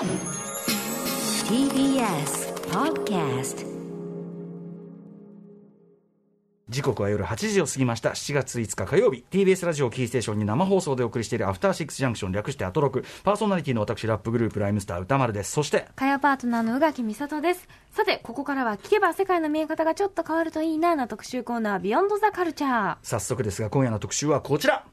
TBS Podcast 時刻は夜8時を過ぎました。7月5日火曜日。TBS ラジオキーステーションに生放送でお送りしているアフターシックスジャンクション略してアトロク。パーソナリティの私ラップグループライムスター歌丸です。そして火曜パートナーの宇垣美里です。さて、ここからは聞けば世界の見え方がちょっと変わるといいなな特集コーナー、ビヨンドザカルチャー。早速ですが今夜の特集はこちら。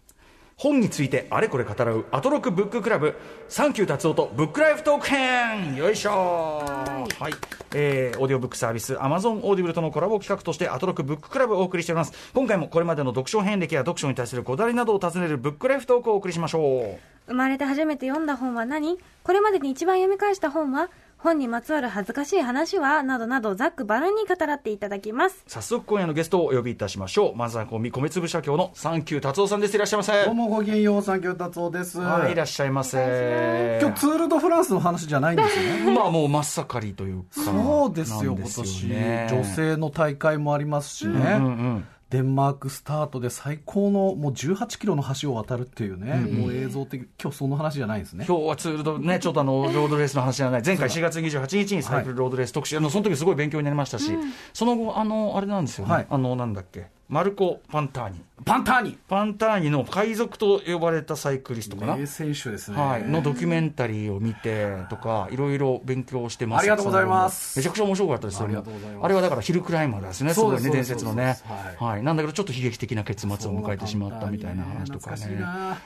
本についてあれこれ語らうアトロクブッククラブ。サンキュータツオとブックライフトーク編。よいしょ。はい、えーオーディオブックサービスアマゾンオーディブルとのコラボ企画としてアトロクブッククラブをお送りしております。今回もこれまでの読書遍歴や読書に対するこだわりなどを尋ねるブックライフトークをお送りしましょう。生まれて初めて読んだ本は何？これまでに一番読み返した本は？本にまつわる恥ずかしい話はなどなどざっくばらんに語らっていただきます。早速今夜のゲストをお呼びいたしましょうまずは米粒写経のサンキュータツオさんですいらっしゃいませどうもごきげんよう、サンキュータツオです。はいいらっしゃいませ今日ツール・ド・フランスの話じゃないんですよね。まあもう真っ盛りというかそうですよ、なん今年。ね女性の大会もありますしね。うんうんデンマークスタートで最高のもう18キロの橋を渡るっていうね、もう映像的、今日その話じゃないんですね。今日はツールドね、ちょっとあの、ロードレースの話じゃない。前回4月28日にサイクルロードレース特集、あの、その時すごい勉強になりましたし、その後、あの、あれなんですよね。はいあの、なんだっけ。マルコ・パンターニ。パンターニ。パンターニの海賊と呼ばれたサイクリストかな。名選手ですね。はい、のドキュメンタリーを見てとか、いろいろ勉強してます。ありがとうございます。めちゃくちゃ面白かったですよ。ありがとうございます。あれはだからヒルクライマーですね、すごいね、そうです伝説のね。はい、なんだけど、ちょっと悲劇的な結末を迎えてしまったみたいな話とかね。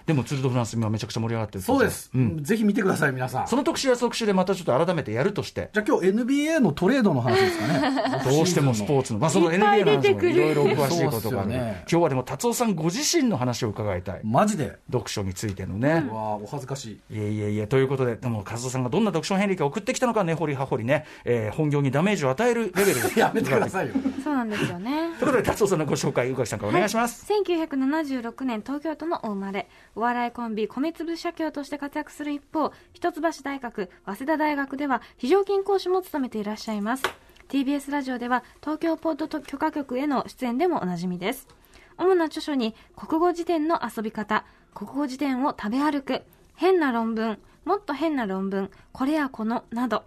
でも、ツール・ド・フランス、今めちゃくちゃ盛り上がってるそうです、ん。ぜひ見てください、皆さん。その特集は特集でまたちょっと改めてやるとして、じゃあ今日 NBA のトレードの話ですかね。どうしてもスポーツの、まあ、その NBA の話もいろいろ詳しいことがある、そうっすよね今日はでも達夫さんご自身の話を伺いたい、マジで？読書についてのね。うわお恥ずかしい。いえいえいえ、ということで、でも、和夫さんがどんな読書遍歴を送ってきたのか、根掘り葉掘りね、えー本業にダメージを与えるレベルで やめてくださいよ。そうなんですよね。ということで、達夫さんのご紹介、宇垣さんからお願いします。1976年東京都のお生まれお笑いコンビ米粒社協として活躍する一方一橋大学早稲田大学では非常勤講師も務めていらっしゃいます TBS ラジオでは東京ポート許可局への出演でもおなじみです主な著書に国語辞典の遊び方国語辞典を食べ歩く変な論文もっと変な論文これやこのなど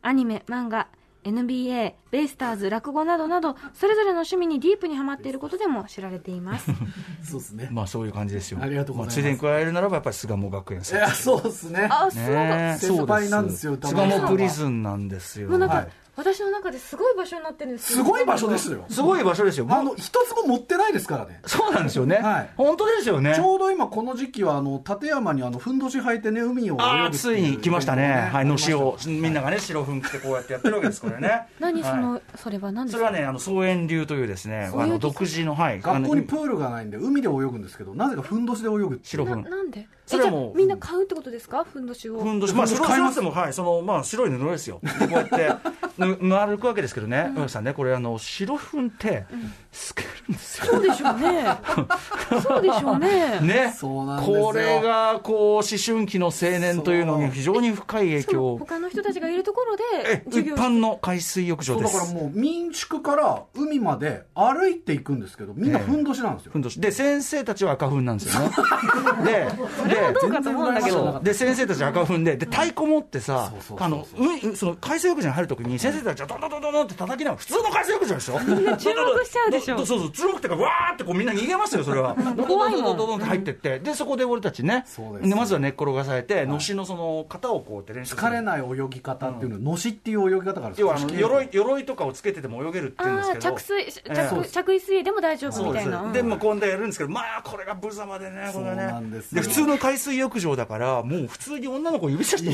アニメ、漫画、NBA、ベイスターズ、落語などなど、それぞれの趣味にディープにはまっていることでも知られています。そうですね。まあ、そういう感じですよ。ありがとうございますあついでに加えるならば、やっぱり巣鴨学園さん。いや、そうですね。あ、すごかった。ねえ先輩なんですよ巣鴨プリズンなんですよ。もうなんか、はい私の中ですごい場所になってるんですすごい場所ですよ。すごい場所ですよ。あの、一つも持ってないですからね。そうなんですよね。はい本当ですよね。ちょうど今この時期は、あの、立山にあの、ふんどし履いてね、海を泳ぐついに来ましたね。はい、のしを、みんながね。ね、白ふん着てこうやってやってるわけです、これね。何その、はいそれは何ですか？それはね、あの、草園流というですね、あの、独自の、はい。学校にプールがないんで、海で泳ぐんですけど、なぜかふんどしで泳ぐっていうな白ふん。なんで？それはもみんな買うってことですか？ふんどしを。ふんどし、まあ、それふんどし買いますも、はい、その、まあ、白い布ですよ。でこうやって、ぬ、ぬ歩くわけですけどね、上木さんね、これ、あの、白ふんって、透けるんですよ。そうでしょうね。そうでしょうね。ね。そうなんですよこれが、こう、思春期の青年というのに非常に深い影響を。他の人たちがいるところえで、一般の海水浴場です。だからもう民宿から海まで歩いていくんですけど、みんなふんどしなんですよふ。んどし。で、先生たちは赤ふんなんですよね。で、で、どうかと思うんだけど。で先生たち赤踏んでで太鼓持ってさあの海その海水浴場に入るときに先生たちはドドドドドって叩きながら普通の海水浴場でしょ？注目しちゃうでしょ。そうそう注目っていうかわーってこうみんな逃げますよそれは。ドドドドドドドって入ってってでそこで俺たちねそうですまずは寝っ転がされてのしのその型をこうやって練習疲れない泳ぎ方っていうの、のしっていう泳ぎ方があるんです要はあの鎧鎧とかをつけてても泳げるって言うんですけど着水、ええ着着衣水泳でも大丈夫みたいな。で、まあ、今度やるんですけど、まあ、これが無様でね、これねんで普通の海水浴場だから、もう普通に女の子指さして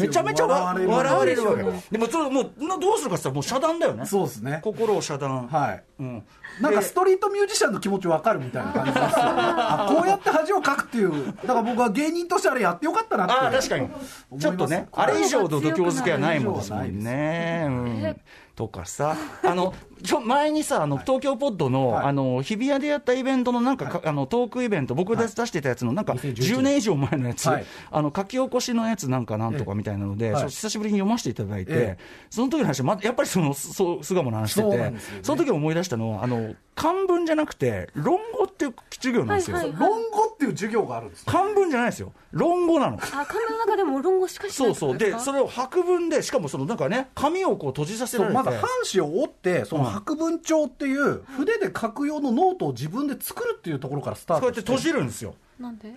めちゃめちゃわ笑笑わわれるわけ。でも、それもう、などうするかって言ったら、もう遮断だよね。そうですね。心を遮断。はい。うん。なんかでストリートミュージシャンの気持ちわかるみたいな感じですよ。あこうやって恥をかくっていう。だから僕は芸人としてあれやってよかったなって。ああ、確かに。ちょっとね、あれ以上の度胸付けはないもんですもんね。うん。とかさ、あの、ちょ前にさ、あの、東京ポッドの、はい。あの、日比谷でやったイベントのなんか、かあの、トークイベント、僕で出してたやつの、なんか、2011 10年以上前のやつ、はい。あの、書き起こしのやつなんかなんとかみたいなので、久しぶりに読ませていただいて、えその時の話、ま、やっぱりその、そう、巣鴨の話してて、その時思い出したのは、あの、漢文じゃなくて、論語っていう授業なんですよ。論語っていう授業があるんです漢文じゃないですよ。論語なの。あ漢字の中でも論語しかしないそうそう。で、それを白文で、しかもそのなんかね、紙をこう閉じさせられて。まだ半紙を折ってその白文帳っていう筆で書く用のノートを自分で作るっていうところからスタートこうやって閉じるんですよ。なんで？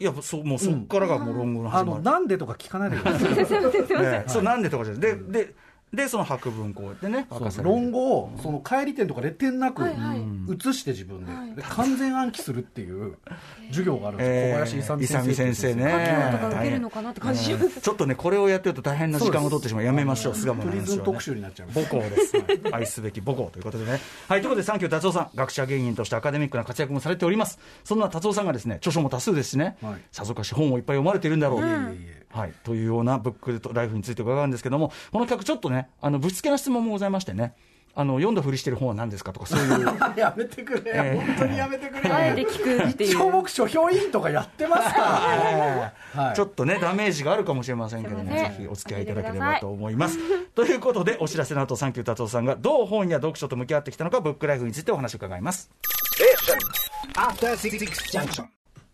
いや、そう、もうそっからがもう論語のあ始まり。のなんでとか聞かないでください ええそう、なんでとかじゃない。で、で、で、その白文こうやってね、論語をその帰り点とかレ点なくはいはい。写して自分で,、はい。で完全暗記するっていう授業があるんです小林勇勇先先生生ね。書き物とか受けるのかなって感じしますちょっとね、これをやってると大変な時間を取ってしまう。やめましょう、巣鴨のプリ話はね。ズン特集になっちゃいます母校です。愛すべき母校という。ことでね。はい、ということで、サンキュー達夫さん、学者芸人としてアカデミックな活躍もされております。そんな達夫さんがですね、著書も多数ですしね、はい。さぞかし本をいっぱい読まれているんだろう。いえいえはい、というようなブックライフについて伺うんですけども、この企画、ちょっとね、あのぶつけな質問もございましてね、あの読んだふりしてる本は何ですかとか、そういう。やめてくれ、ええ。本当にやめてくれ、あえて聞くっていう。一応僕書評委員とかやってますから、はい。ちょっとね、ダメージがあるかもしれませんけども、すいませんぜひお付き合いいただければと思います。ということで、お知らせの後、サンキュー達夫さんがどう本や読書と向き合ってきたのか、ブックライフについてお話を伺います。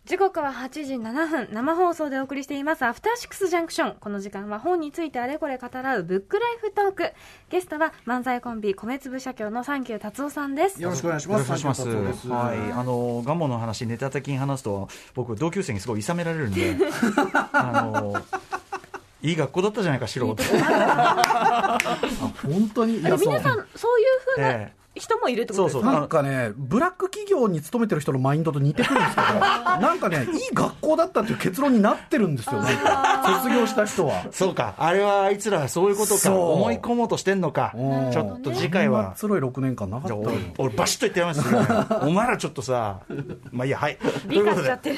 時刻は8時7分生放送でお送りしています。アフターシックスジャンクション。この時間は本についてあれこれ語らうブックライフトーク。ゲストは漫才コンビ米粒社協のサンキュー達夫さんです。よろしくお願いします。よろしくお願いしサンキュー達夫ます。ですはい、あのガモの話、ネタ的に話すと、僕、同級生にすごい諌められるんで、あのいい学校だったじゃないか、素人。本当に？皆さんそういうふうなえ人もいるってことですか、そうそうなんかね、ブラック企業に勤めてる人のマインドと似てくるんですけど、なんかね、いい学校だったっていう結論になってるんですよ、なんか、卒業した人は。そうか、あれはあいつらそういうことか、思い込もうとしてんのか、うんちょっと次回は。つろい6年間なかった俺俺バシッと言ってやりますよ、お前らちょっとさ、まあいいや、はい。美化しちゃってる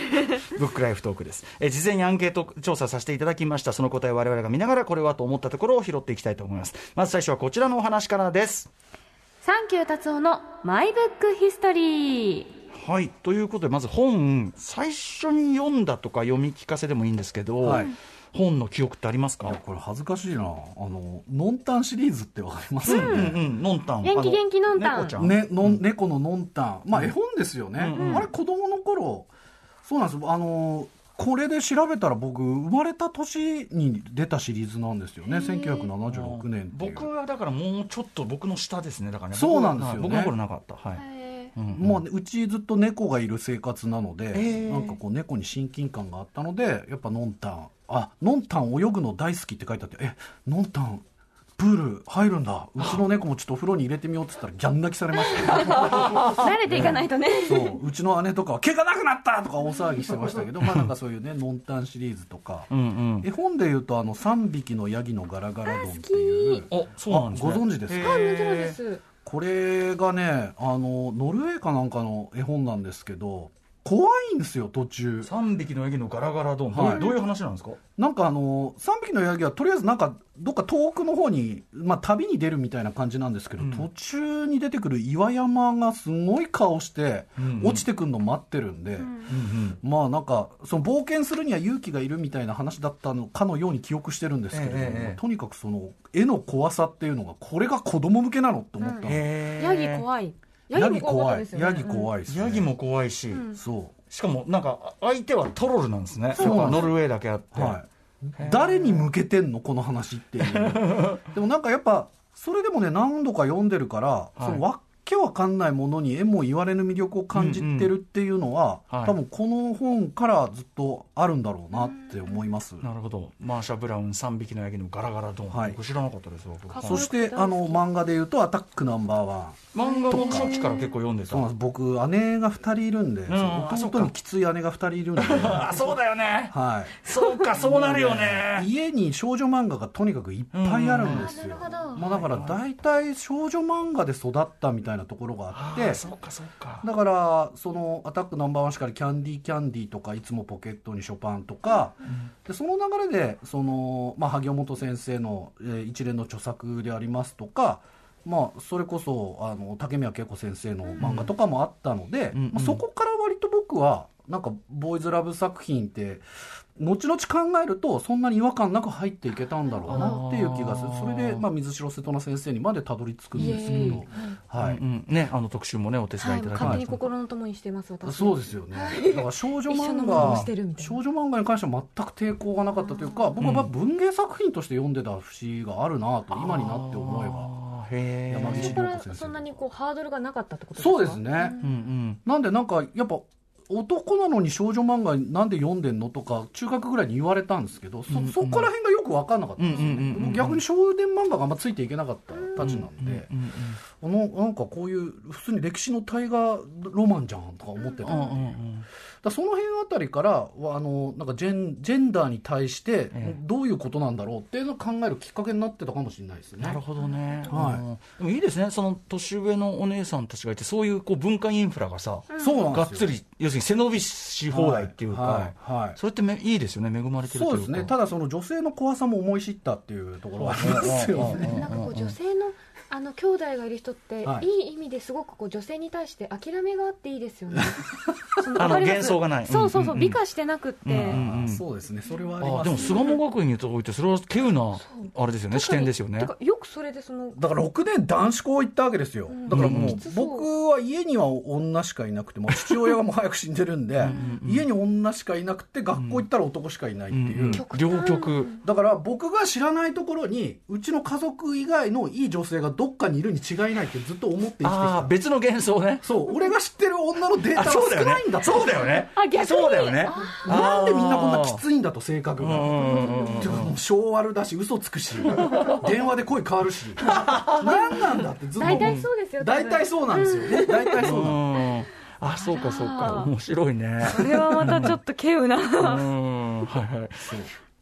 ブックライフトークです。え事前にアンケート調査させていただきました。その答えを我々が見ながらこれはと思ったところを拾っていきたいと思います。まず最初はこちらのお話からです。サンキュー達夫のマイブックヒストリーはい。ということで、まず本、最初に読んだとか読み聞かせでもいいんですけど、はい本の記憶ってありますか？これ恥ずかしいな。あの、ノンタンシリーズってわかります？うんうん、のんたん。元気元気のんたんあ猫ちゃん。ね、のん猫ののんたん。まあ、絵本ですよね。うんうんあれ、子供の頃、そうなんですよ。あの、これで調べたら僕、生まれた年に出たシリーズなんですよね。1976年っていう。僕はだからもうちょっと僕の下ですね。だからね。そうなんですよね僕の頃なかった。はい。うんもうね、うちずっと猫がいる生活なので、ーなんかこう猫に親近感があったので、やっぱのんたん、あ、のんたん泳ぐの大好きって書いてあって、え、のんたん、プール入るんだ。うちの猫もちょっとお風呂に入れてみようって言ったらギャン泣きされましたよ。慣れていかないとね そう、うちの姉とかは毛がなくなったとか大騒ぎしてましたけど、まあなんかそういうね、のんたんシリーズとか、うんうん。絵本で言うとあの3匹のヤギのガラガラ丼っていう、お、そうなんですね。あご存知ですか？もちろんですこれがね、あの、ノルウェーかなんかの絵本なんですけど、怖いんですよ、途中。三匹のヤギのガラガラドン、はい。どういう話なんですか？なんかあの、3匹のヤギはとりあえずなんか、どっか遠くの方に、まあ旅に出るみたいな感じなんですけど、うん。途中に出てくる岩山がすごい顔してうん。うん、落ちてくるの待ってるんで、まあなんか、その冒険するには勇気がいるみたいな話だったのかのように記憶してるんですけれども、ええええ。とにかくその絵の怖さっていうのが、これが子供向けなのって思ったの。へー。ヤギ怖いヤギ怖い。ヤギ怖いです、ね。ヤギも怖いし、そう。しかもなんか相手はトロルなんですね。ノルウェーだけあって。はい、誰に向けてんの？この話っていう でもなんかやっぱそれでもね何度か読んでるから、いそのわけわかんないものに縁も言われぬ魅力を感じてるっていうのは、うんうん。はい。多分この本からずっとあるんだろうなって思います、なるほど。マーシャ・ブラウン三匹のヤギのガラガラドン。はい僕知らなかったですそしてあの漫画で言うと「アタックナンバーワン。漫画も初期から結構読んでた。そうなんです。僕姉が2人いるんで、あそっか。弟にきつい姉が2人いるんで、あ、そうだよね。はい。そうか、そうなるよね。家に少女漫画がとにかくいっぱいあるんですよ、うん。なるほど。まあ、だから大体少女漫画で育ったみたいなところがあってあそうか、そうか。だからその「アタックナンバーワン」しかり「キャンディーキャンディー」とか「いつもポケットにショパン」とか、でその流れでその、まあ、萩尾本先生の、えー一連の著作でありますとかまあ、それこそあの竹宮恵子先生の漫画とかもあったので、うん。まあ、そこから割と僕はなんかボーイズラブ作品って後々考えるとそんなに違和感なく入っていけたんだろうなっていう気がする。それで、まあ、水城瀬戸那先生にまでたどり着くんですけど、はい。うんうん。ね、あの特集もね、お手伝はいい、いただき勝ました。手に心の友にしてます私。そうですよね。だから少女漫画少女漫画に関しては全く抵抗がなかったというか、僕はまあ文芸作品として読んでた節があるなと今になって思えば。へー。山岸そこからそんなにこうハードルがなかったってことですか？そうですね。うんうん。なんでなんかやっぱ男なのに少女漫画なんで読んでんのとか中学ぐらいに言われたんですけど、そそこら辺がよく分かんなかったんですよね。僕逆に少年漫画があんまついていけなかったたちなんで、あのなんかこういう普通に歴史の大河ロマンじゃんとか思ってたんで。その辺あたりからはあのなんかジェンジェンダーに対してええ。どういうことなんだろうっていうのを考えるきっかけになってたかもしれないですね。なるほどね、はい。うん。でもいいですね、その年上のお姉さんたちがいて、そういうこう文化インフラがさ、そうなんがっつり、要するに背伸びし放題っていうか、はいはい。はいそれってめいいですよね、恵まれてるというか。そうですね。ただその女性の怖さも思い知ったっていうところはありますよね。なんかこう女性のあの兄弟がいる人って、はい。い、い意味ですごくこう女性に対して諦めがあっていいですよね。そあの幻想がない。そうそうそう、うんうんうん。美化してなくって、うんうんそうですね。それはあります、あでも巣鴨学院において、それは稀有な、あれですよね、視点ですよね。よくそれでそのだから6年男子校行ったわけですよ。だからもうう僕は家には女しかいなくて、もう父親がもう早く死んでるんで、家に女しかいなくて、学校行ったら男しかいないっていう。うん両極。だから僕が知らないところにうちの家族以外のいい女性がどっかにいるに違いないってずっと思って生きてきああ、た別の幻想ね。そう俺が知ってる女のデータあ、はそうだよね少ないんだ。とそうだよね。あ逆に？そうだよね。なんでみんなこんなきついんだと性格がうんうんうんうんてかもう性悪だし嘘つくし 電話で声変わるし 何なんだってずっと大体そうですよ大体そうなんですよね大体そううなんん。あ、そうかそうか。面白いね。それはまたちょっと稀有なうん。はいはい。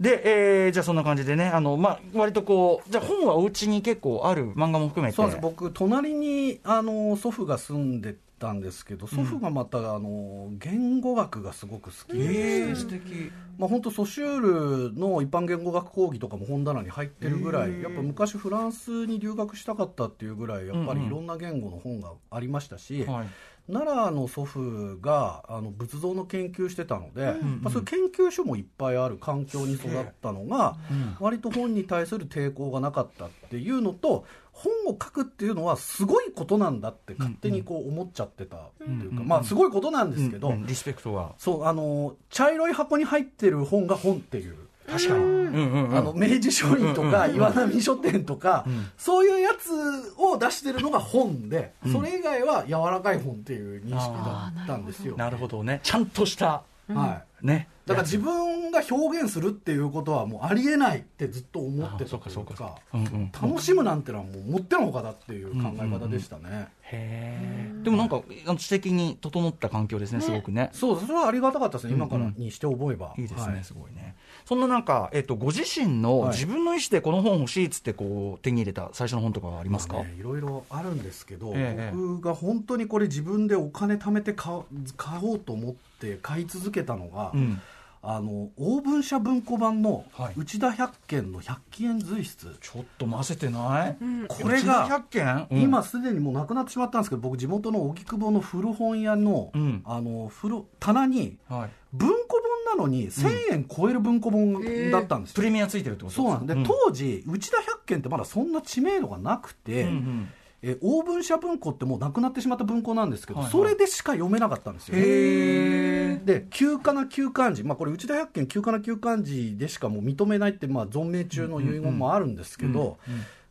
で、えー、じゃあそんな感じでね、あの、まあ、割とこう、じゃあ本はお家に結構ある漫画も含めて。そうです僕隣にあの祖父が住んでたんですけど祖父がまたあの言語学がすごく好きで、えー、素敵。まあ、本当ソシュールの一般言語学講義とかも本棚に入ってるぐらいやっぱ昔フランスに留学したかったっていうぐらいやっぱりいろんな言語の本がありましたし、はい。奈良の祖父があの仏像の研究してたので、まあ、そういう研究所もいっぱいある環境に育ったのが、割と本に対する抵抗がなかったっていうのと本を書くっていうのはすごいことなんだって勝手にこう思っちゃってたっていうか、まあすごいことなんですけど、うんリスペクトが。そうあの茶色い箱に入ってる本が本っていう。確かに。うんうんうん。あの明治書院とか岩波書店とか、そういうやつを出してるのが本で、それ以外は柔らかい本っていう認識だったんですよ。なるほどね。ちゃんとした、はいね。だから自分が表現するっていうことはもうありえないってずっと思ってあそうかそうかたというかうんうん楽しむなんてのはもうもってのほかだっていう考え方でしたね。へえ。でもなんか、あの知的に整った環境ですね、すごくね。そうそれはありがたかったですね、今からにして覚えば。いいですね、はいすごいね。そんななんか、えっと、ご自身のはい。自分の意思でこの本欲しいっつってこう手に入れた最初の本とかはありますか、まあね。いろいろあるんですけど、ええ僕が本当にこれ自分でお金貯めて買う買おうと思って買い続けたのが、うん。あのオーブン社文庫版のはい。内田百軒の百均円随筆、ちょっと混ぜてない、これが100件、うん。今すでにもうなくなってしまったんですけど僕地元の荻窪の古本屋の,、うん。あの古棚にはい、文庫本なのに1000円超える文庫本だったんですよ、プレミアついてるってことそうなんです。で、当時内田百軒ってまだそんな知名度がなくて、うんうんえオーブン社文庫ってもうなくなってしまった文庫なんですけど、はいはい。それでしか読めなかったんですよ、で旧仮名旧漢字、まあ、これ内田百軒旧仮名旧漢字でしかもう認めないって、まあ、存命中の遺言もあるんですけど、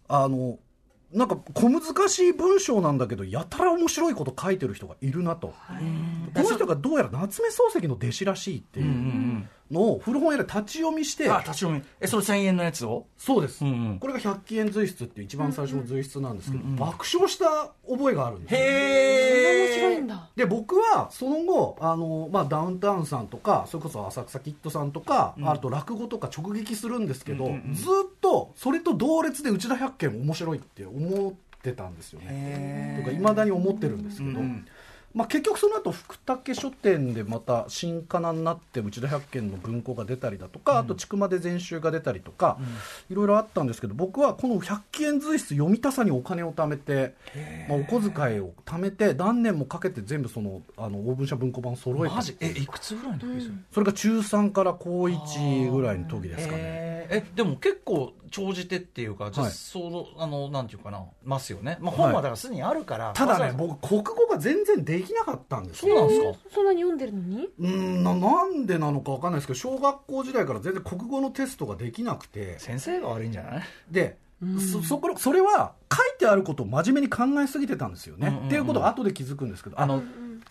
あのなんか小難しい文章なんだけどやたら面白いこと書いてる人がいるなと、この人がどうやら夏目漱石の弟子らしいっていうのを古本屋で立ち読みして、あ立ち読み。えそれ1000円のやつを？そうです、うんうん。これが百均円随筆っていう一番最初の随筆なんですけど、爆笑した覚えがあるんですよ。へ面白いんだ。で僕はその後あの、まあ、ダウンタウンさんとかそれこそ浅草キッドさんとか、あと落語とか直撃するんですけど、ずっとそれと同列で内田百軒面白いって思ってたんですよね。とかいまだに思ってるんですけど、まあ、結局その後福武書店でまた新仮名になって内田百軒の文庫が出たりだとか、あと千曲で全集が出たりとか、いろいろあったんですけど僕はこの百軒随筆読みたさにお金を貯めて、まあ、お小遣いを貯めて何年もかけて全部そのあの大文社文庫版を揃えたマジ？えいくつぐらいの時ですよ、それが中3から高1ぐらいの時ですかね。えでも結構長じてっていうか、はい。そのあのなんていうかなますよね、まあ、本はだからすでにあるから、ただね僕国語が全然できなかったんですそうなんですか、そんなに読んでるのに？うんななんでなのかわかんないですけど小学校時代から全然国語のテストができなくて。先生が悪いんじゃない？で、そそこそれは書いてあることを真面目に考えすぎてたんですよね、うんうんうん。っていうことが後で気づくんですけど。あの、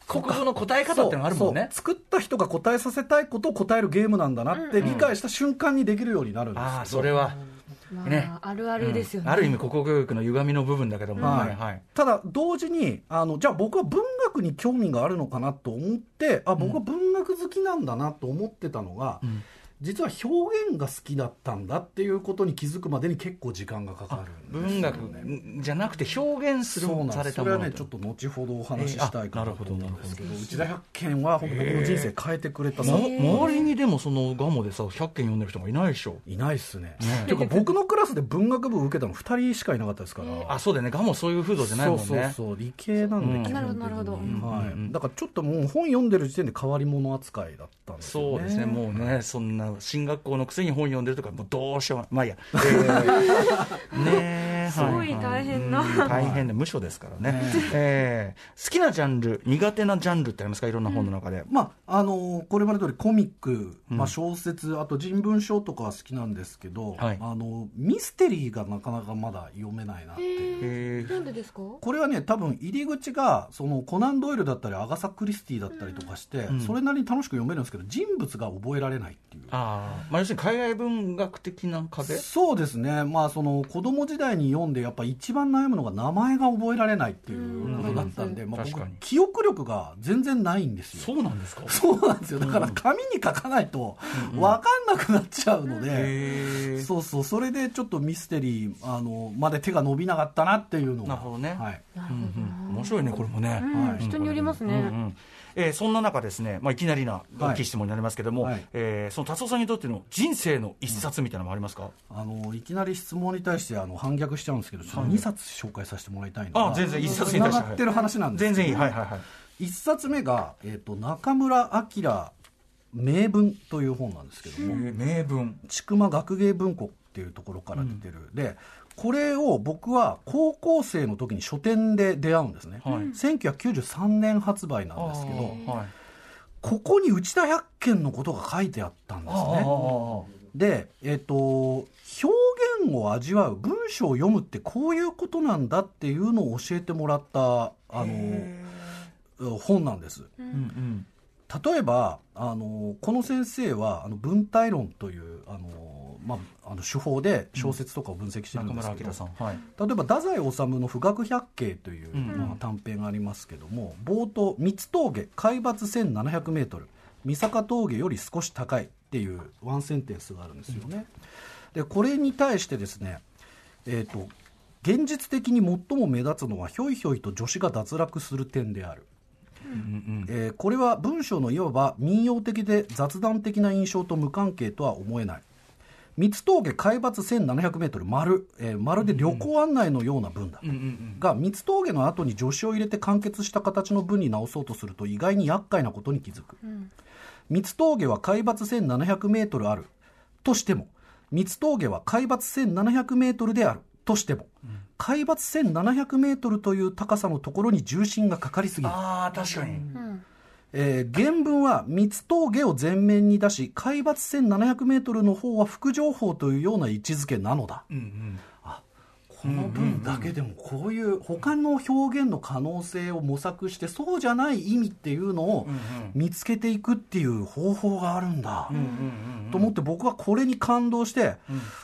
国語の答え方ってのがあるもんね。作った人が答えさせたいことを答えるゲームなんだなって理解した瞬間にできるようになるんですけど。ああそれは、まあ、ねあるあるですよね、うん。ある意味国語教育の歪みの部分だけども、はい。はいはい。ただ同時にあのじゃあ僕は文学に興味があるのかなと思ってあ僕は文学好きなんだなと思ってたのが、ん実は表現が好きだったんだっていうことに気づくまでに結構時間がかかるんです文学じゃなくて表現するそうなんさですそれはねちょっと後ほどお話ししたいかなと思うんですけど、内田百軒は本当僕の人生変えてくれたまさ周りにでもそのガモでさ100件読んでる人もいないでしょいないっすね。っていうか僕のクラスで文学部受けたの2人しかいなかったですから。あそうだよね。ガモそういう風土じゃないもんね。そうそうそう。理系なんで、うん。なるほどなるほどはい、だからちょっともう本読んでる時点で変わり者扱いだったんですよね。そうですね、もうね、そんな進学校のくせに本読んでるとか、もうどうしよう。もまあいいや、えー。ねえ。すごい大変な。うん大変で、無所ですからね、えー。好きなジャンル、苦手なジャンルってありますか、いろんな本の中で。まああのーこれまで通りコミック、まあ、小説あと人文書とかは好きなんですけど、はい。あのミステリーがなかなかまだ読めないなっていう。えでですか？これはね多分入り口がそのコナン・ドイルだったりアガサ・クリスティだったりとかして、ん。それなりに楽しく読めるんですけど人物が覚えられないっていう。あー。まあ、要するに海外文学的な壁？そうですね、まあ、その子供時代に読んで、やっぱ一番悩むのが名前が覚えられないっていうことだったんで、うん。まあ、僕確かに、記憶力が全然ないんですよ。そうなんですか？そうなんですよ。だから紙に書かないと分かんなくなっちゃうので、へー。そうそう、それでちょっとミステリーあのまで手が伸びなかったなっていうのが、なるほどね。はい、なうんうん面白いね、これもね。うんはい。人によりますね、うんうんえーそんな中ですね、まあ、いきなりなはい。大きい質問になりますけども、はい。えーその達夫さんにとっての人生の一冊みたいなのもありますか、あのいきなり質問に対してあの反逆しちゃうんですけど、ちょっと2冊紹介させてもらいたいのが、あ全然一冊に対して。繋がってる話なんですけど。全然いい、はいはいはい。一冊目が、えー、と中村明名文という本なんですけども、えー名文。千曲学芸文庫っていうところから出てる、でこれを僕は高校生の時に書店で出会うんですね、はい。1993年発売なんですけどはい、ここに内田百軒のことが書いてあったんですね。でえっ、と表現を味わう文章を読むってこういうことなんだっていうのを教えてもらったあの本なんです。うんうん。例えばあのこの先生はあの文体論というあの、まあ、あの手法で小説とかを分析してるん中ですけど、村明さん、はい、例えば太宰治の「富岳百景」という、うん。まあ、短編がありますけども冒頭三つ峠海抜1700メートル三坂峠より少し高いっていうワンセンテンスがあるんですよね、でこれに対してですねえっ、と現実的に最も目立つのはひょいひょいと女子が脱落する点である。うん。えーこれは文章のいわば民謡的で雑談的な印象と無関係とは思えない三つ峠海抜1700メートル丸、えーまるで旅行案内のような文だ、うんうんうんが三つ峠の後に助詞を入れて完結した形の文に直そうとすると意外に厄介なことに気づく、三つ峠は海抜1700メートルある。としても三つ峠は海抜1700メートルである。としても、海抜1700メートルという高さのところに重心がかかりすぎる。ああ確かに、えー原文は三つ峠を前面に出し海抜1700メートルの方は副情報というような位置づけなのだ、うんうん。この文だけでもこういう他の表現の可能性を模索してそうじゃない意味っていうのを見つけていくっていう方法があるんだ、うんうんと思って僕はこれに感動して、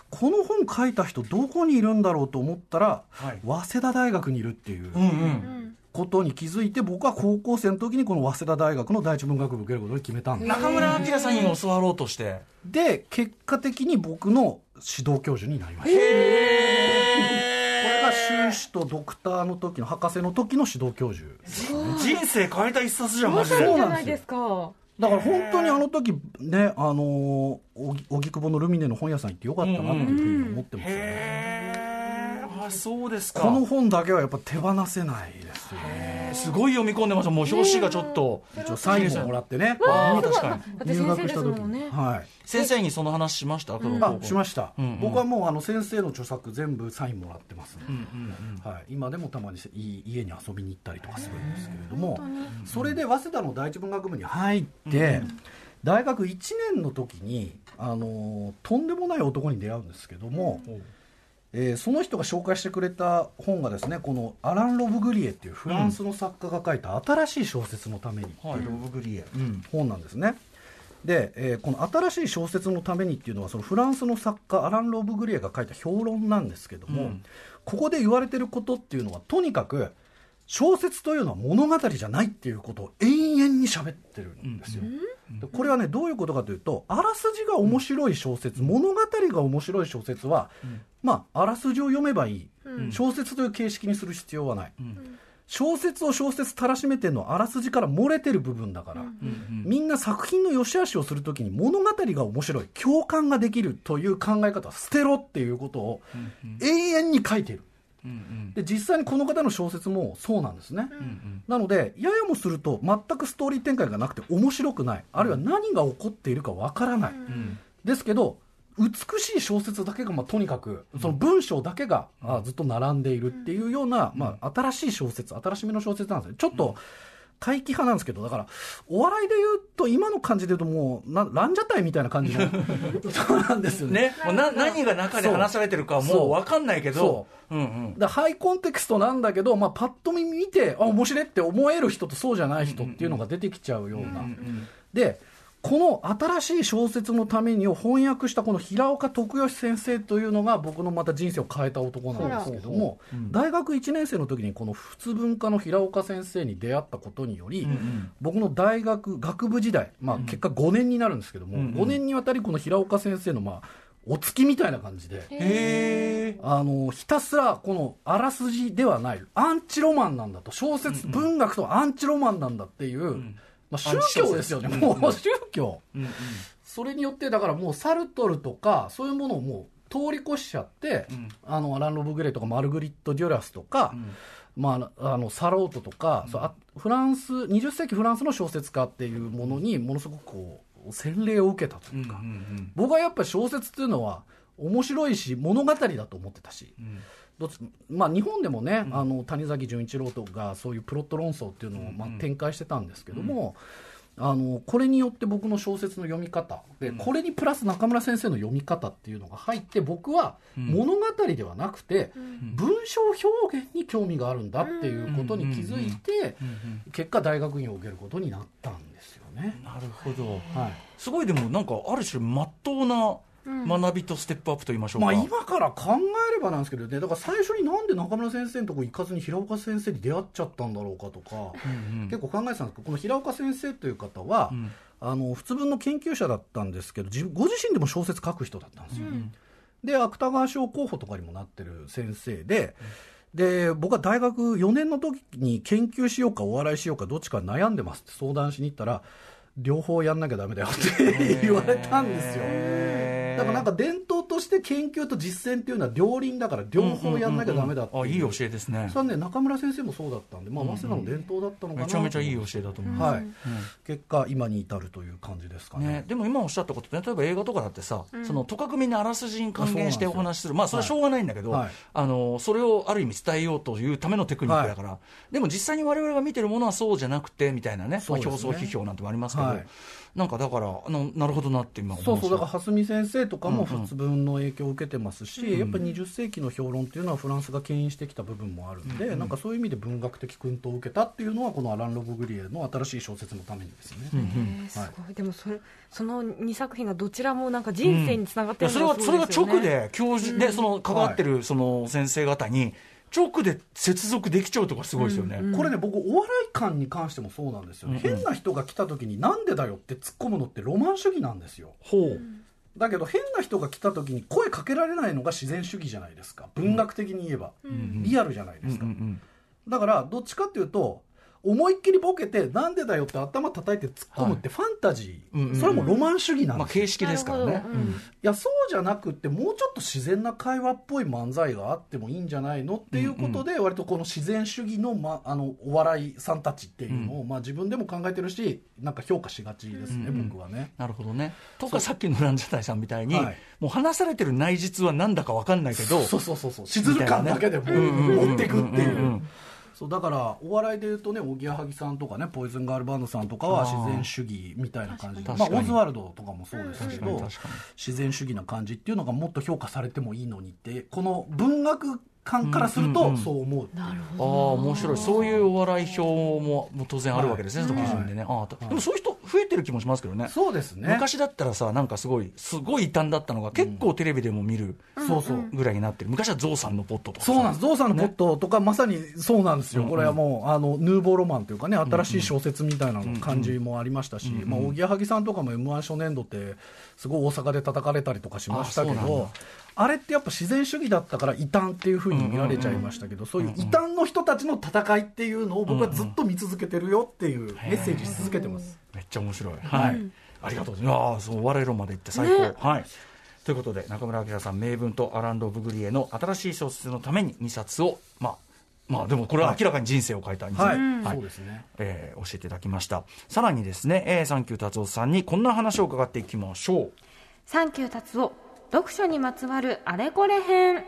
この本書いた人どこにいるんだろうと思ったら、はい。早稲田大学にいるっていう。うん。うんことに気づいて僕は高校生の時にこの早稲田大学の第一文学部を受けることに決めたんです。中村明さんにも教わろうとして。で結果的に僕の指導教授になりました。これが修士とドクターの時の博士の時の指導教授。人生変えた一冊じゃんマ面ジで。白いじゃないですか。だから本当にあの時ねあの荻窪のルミネの本屋さん行ってよかったなっていうふうに思ってますよね、あそうですか。この本だけはやっぱ手放せないですよね。すごい読み込んでました。もう表紙がちょっと一応サインももらってね。あー確かに。だって先生ですもんね。はい。先生にその話しました、あしました、うんうん僕はもうあの先生の著作全部サインもらってます。はい、今でもたまにい家に遊びに行ったりとかするんですけれどもそれで早稲田の第一文学部に入って、大学1年の時に、あのとんでもない男に出会うんですけども、えーその人が紹介してくれた本がですねこのアラン・ロブグリエっていうフランスの作家が書いた新しい小説のためにっていう、はい。ロブグリエうん。本なんですね。で、えーこの新しい小説のためにっていうのはそのフランスの作家アラン・ロブグリエが書いた評論なんですけども、うん。ここで言われてることっていうのはとにかく小説というのは物語じゃないっていうことを永遠に喋ってるんですよ。でこれはねどういうことかというとあらすじが面白い小説、物語が面白い小説は、まああらすじを読めばいい、小説という形式にする必要はない、小説を小説たらしめてるのはあらすじから漏れてる部分だから、みんな作品の良し悪しをするときに物語が面白い共感ができるという考え方は捨てろっていうことを永遠に書いている。で実際にこの方の小説もそうなんですね、なのでややもすると全くストーリー展開がなくて面白くない。あるいは何が起こっているかわからない、ですけど美しい小説だけが、まあ、とにかくその文章だけが、あずっと並んでいるっていうような、まあ、新しい小説新しめの小説なんですねちょっと怪奇派なんですけどだからお笑いで言うと今の感じで言うともうなランジャタイみたいな感じの そうなんですよね。ね、もうな何が中で話されてるかはもう分かんないけどそ、う。んうん、だハイコンテクストなんだけど、まあ、パッと見見てあ面白いって思える人とそうじゃない人っていうのが出てきちゃうような、でこの新しい小説のためにを翻訳したこの平岡徳義先生というのが僕のまた人生を変えた男なんですけども、大学1年生の時にこの普通文化の平岡先生に出会ったことにより、僕の大学学部時代、まあ、結果5年になるんですけども、5年にわたりこの平岡先生のまあお月みたいな感じで。あのひたすらこのあらすじではないアンチロマンなんだと。小説、文学とはアンチロマンなんだっていう、まあ、宗教ですよね、もう宗教、それによってだからもうサルトルとかそういうものをもう通り越しちゃって、あのアラン・ロブグレイとかマルグリット・デュラスとか、まあ、あのサロートとか、そうあフランス20世紀フランスの小説家っていうものにものすごくこう洗礼を受けたというか、僕はやっぱり小説っていうのは面白いし物語だと思ってたし、まあ、日本でもね、あの谷崎潤一郎とかそういうプロット論争っていうのを、まあ、展開してたんですけども、あのこれによって僕の小説の読み方で、これにプラス中村先生の読み方っていうのが入って僕は物語ではなくて、文章表現に興味があるんだっていうことに気づいて、結果大学院を受けることになったんですよね。なるほど。はい。すごいでもなんかある種まっとうな学びとステップアップと言いましょうか、まあ、今から考えればなんですけどね。だから最初になんで中村先生のとこ行かずに平岡先生に出会っちゃったんだろうかとか、結構考えてたんですけどこの平岡先生という方は、あの普通分の研究者だったんですけど自ご自身でも小説書く人だったんですよ、で芥川賞候補とかにもなってる先生で、で僕は大学4年の時に研究しようかお笑いしようかどっちか悩んでますって相談しに行ったら両方やんなきゃダメだよって言われたんですよだからなんか伝統として研究と実践っていうのは両輪だから両方やんなきゃダメだってあいいいう教えですね。それはね中村先生もそうだったんで、まあ、早稲田の伝統だったのかな。めちゃめちゃいい教えだと思います、はい、結果今に至るという感じですかね。ね、でも今おっしゃったことね例えば映画とかだってさ、そのとかくみにあらすじに還元してお話しする。まあそれはしょうがないんだけど、はい。あのそれをある意味伝えようというためのテクニックだから、でも実際に我々が見てるものはそうじゃなくてみたいなね。ねまあ、表層批評なんてもありますけど、はいなんかだからあのなるほどなって今そうそうだから蓮見先生とかも仏文の影響を受けてますし、やっぱり20世紀の評論っていうのはフランスが牽引してきた部分もあるんで、なんかそういう意味で文学的薫陶を受けたっていうのはこのアラン・ロブグリエの新しい小説のためにですね、えーすごい。でもそれその2作品がどちらもなんか人生につながっていやそれはそれが直で教授で、その関わってるその先生方に直で接続できちゃうとかすごいですよね、これね僕お笑い観に関してもそうなんですよね、変な人が来た時になんでだよって突っ込むのってロマン主義なんですよ。ほう。だけど変な人が来た時に声かけられないのが自然主義じゃないですか。文学的に言えば、リアルじゃないですか、うんうん。だからどっちかっていうと思いっきりボケてなんでだよって頭叩いて突っ込むってファンタジー、うんうんうん。それもロマン主義なんまあですよ、形式ですからね。うん。いやそうじゃなくってもうちょっと自然な会話っぽい漫才があってもいいんじゃないのっていうことで、割とこの自然主義の,、ま、あのお笑いさんたちっていうのを、まあ、自分でも考えてるしなんか評価しがちですね、うんうん僕はね。なるほどね。とかさっきのランジャタイさんみたいに、はい。もう話されてる内実はなんだかわかんないけど、そうそうそうそう。しずる感だけでも持っていくっていんんんう。そうだからお笑いでいうとねおぎやはぎさんとかねポイズンガールバンドさんとかは自然主義みたいな感じ。で、まあ、オズワルドとかもそうですけど、自然主義な感じっていうのがもっと評価されてもいいのにってこの文学感からするとうんうんうん。そう思うう、なるああほど面白い。そういうお笑い表も当然あるわけですね、その基準でね、ああでもそういう人増えてる気もしますけどね。そうですね。昔だったらさなんかすごいすごい異端だったのが結構テレビでも見るそうそう、ぐらいになってる。昔はゾウさんのポットとかさ。そうなんです、ゾウさんのポットとか、まさにそうなんですよ、これはもう、あのヌーボーロマンというかね、新しい小説みたいなの感じもありましたし、まあ、おぎやはぎさんとかも m 1初年度って、すごい大阪で叩かれたりとかしましたけあそうなんだ。ど、あれってやっぱ自然主義だったから異端っていうふうに見られちゃいましたけど、そういう異端の人たちの戦いっていうのを僕はずっと見続けてるよっていうメッセージし続けてます。めっちゃ面白い。はい。ありがとうございます。そう、我々まで行って最高。はい。ということで、中村明さん、名文とアランド・ブグリエの新しい小説のために2冊を、まあ、まあ、でもこれは明らかに人生を変えた2冊、はい、はいそうですね。えー教えていただきました。さらにですね、えー、サンキュー達夫さんにこんな話を伺っていきましょう。サンキュー達夫読書にまつわるあれこれ編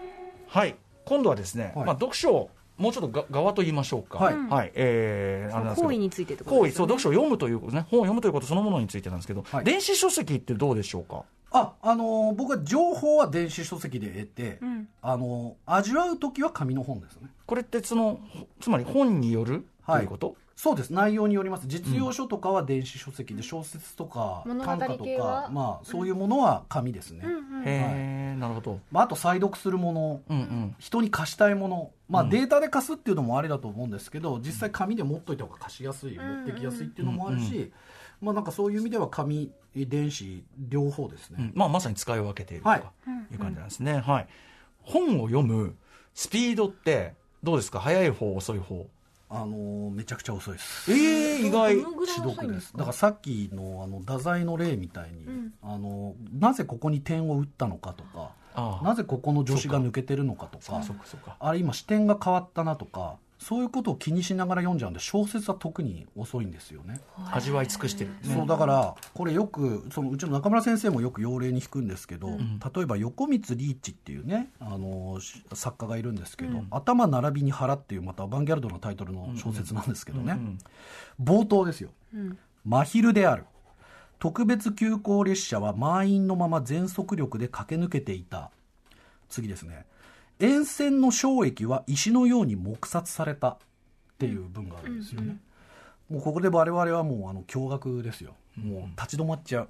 はい。今度はですね、はいまあ、読書をもうちょっとが側と言いましょうか。はいはい。えー、あれなんですけど行為についてってこと行為、ですよねそう、読書を読むということね。本を読むということそのものについてなんですけど、はい電子書籍ってどうでしょうか？あ、あのー僕は情報は電子書籍で得て、んあのー味わう時は紙の本ですね。これってそのつまり本によるということ、そうです。内容によります。実用書とかは電子書籍で小説とか短歌とか、まあ、そういうものは紙ですね、へえ、なるほど。まあ、あと再読するもの。うんうん。人に貸したいもの、まあ、データで貸すっていうのもありだと思うんですけど実際紙で持っといた方が貸しやすい持ってきやすいっていうのもあるし、まあ、なんかそういう意味では紙電子両方ですね、うん。まあ、まさに使い分けているとはい。かいう感じなんですね、はい。本を読むスピードってどうですか？早い方遅い方あのーめちゃくちゃ遅いです。ええ意外。どのぐらい遅遅いんでか読ですすだからさっきのあの太宰の例みたいに、あのなぜここに点を打ったのかとかああ。なぜここの助詞が抜けてるのかとかそっかそっか。あれ今視点が変わったなとかそういうことを気にしながら読んじゃうんで小説は特に遅いんですよね、味わい尽くしてる、ね、そうだからこれよくそのうちの中村先生もよく用例に引くんですけど、例えば横光リーチっていうねあのし作家がいるんですけど「頭並びに腹」っていうまたアバンギャルドなタイトルの小説なんですけどね、冒頭ですよ、真昼である。特別急行列車は満員のまま全速力で駆け抜けていた。次ですね沿線の衝撃は石のように黙殺されたっていう文があるんですよね、もうここで我々はもうあの驚愕ですよ。もう立ち止まっちゃう。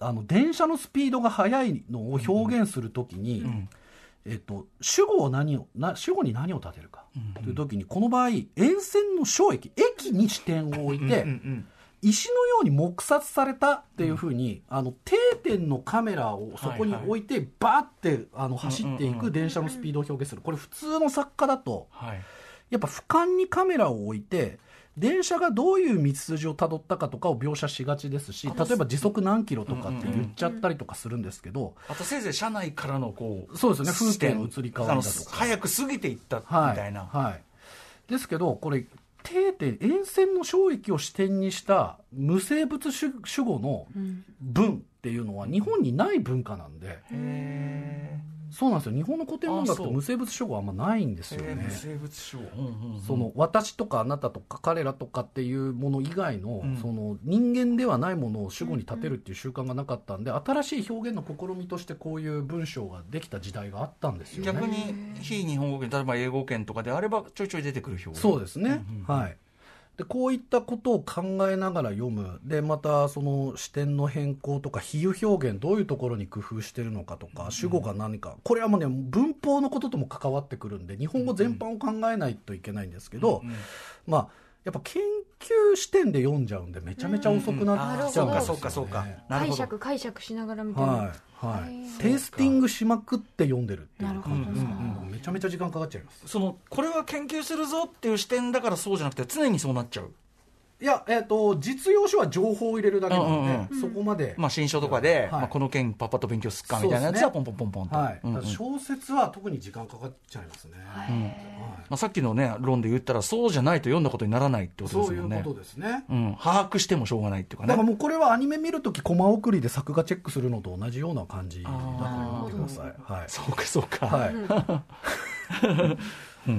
あの電車のスピードが速いのを表現するときに、えっと、主語を何をな主語に何を立てるかというときにこの場合沿線の衝撃駅に視点を置いて、石のように黙殺されたっていうふうに、あの定点のカメラをそこに置いて、バーってあの走っていく電車のスピードを表現する。これ普通の作家だとはい。やっぱ俯瞰にカメラを置いて電車がどういう道筋をたどったかとかを描写しがちですし例えば時速何キロとかって言っちゃったりとかするんですけど、あとせいぜい車内からのこうそうですよね。風景の移り変わりだとか。早く過ぎていったみはいたい。な、はい、ですけどこれ定点沿線の衝撃を視点にした無生物主主語の文っていうのは日本にない文化なんで、そうなんですよ。日本の古典文学あそう。と無生物主語はあんまないんですよね。えー無。生物その私とかあなたとか彼らとかっていうもの以外の,、ん。その人間ではないものを主語に立てるっていう習慣がなかったんで、新しい表現の試みとしてこういう文章ができた時代があったんですよね。逆に非日本語圏例えば英語圏とかであればちょいちょい出てくる表現。そうですね、はいでこういったことを考えながら読む。でまたその視点の変更とか比喩表現どういうところに工夫してるのかとか、主語が何か。これはもうね文法のこととも関わってくるんで日本語全般を考えないといけないんですけど、まあやっぱ研究視点で読んじゃうんでめちゃめちゃ遅くなっちゃうんですよ、ね。そうかそうか解釈解釈しながらみたいな、はいはい、テイスティングしまくって読んでるっていう感じですね。なるほめちゃめちゃ時間かかっちゃいます。そのこれは研究するぞっていう視点だからそうじゃなくて常にそうなっちゃういや、えっと実用書は情報を入れるだけなので、うんうんそこまで、まあ新書とかで、はい。まあ、この件パッパと勉強すっかみたいなやつはポンポンポンポンと、はい。うんうん。ただ小説は特に時間かかっちゃいますね、まあ、さっきのね論で言ったらそうじゃないと読んだことにならないってことでそういうすよねことですね、うん、把握してもしょうがないっていうかね。だからもうこれはアニメ見るときコマ送りで作画チェックするのと同じような感じだと思ってくださいはい。そうかそうか、はい。うん、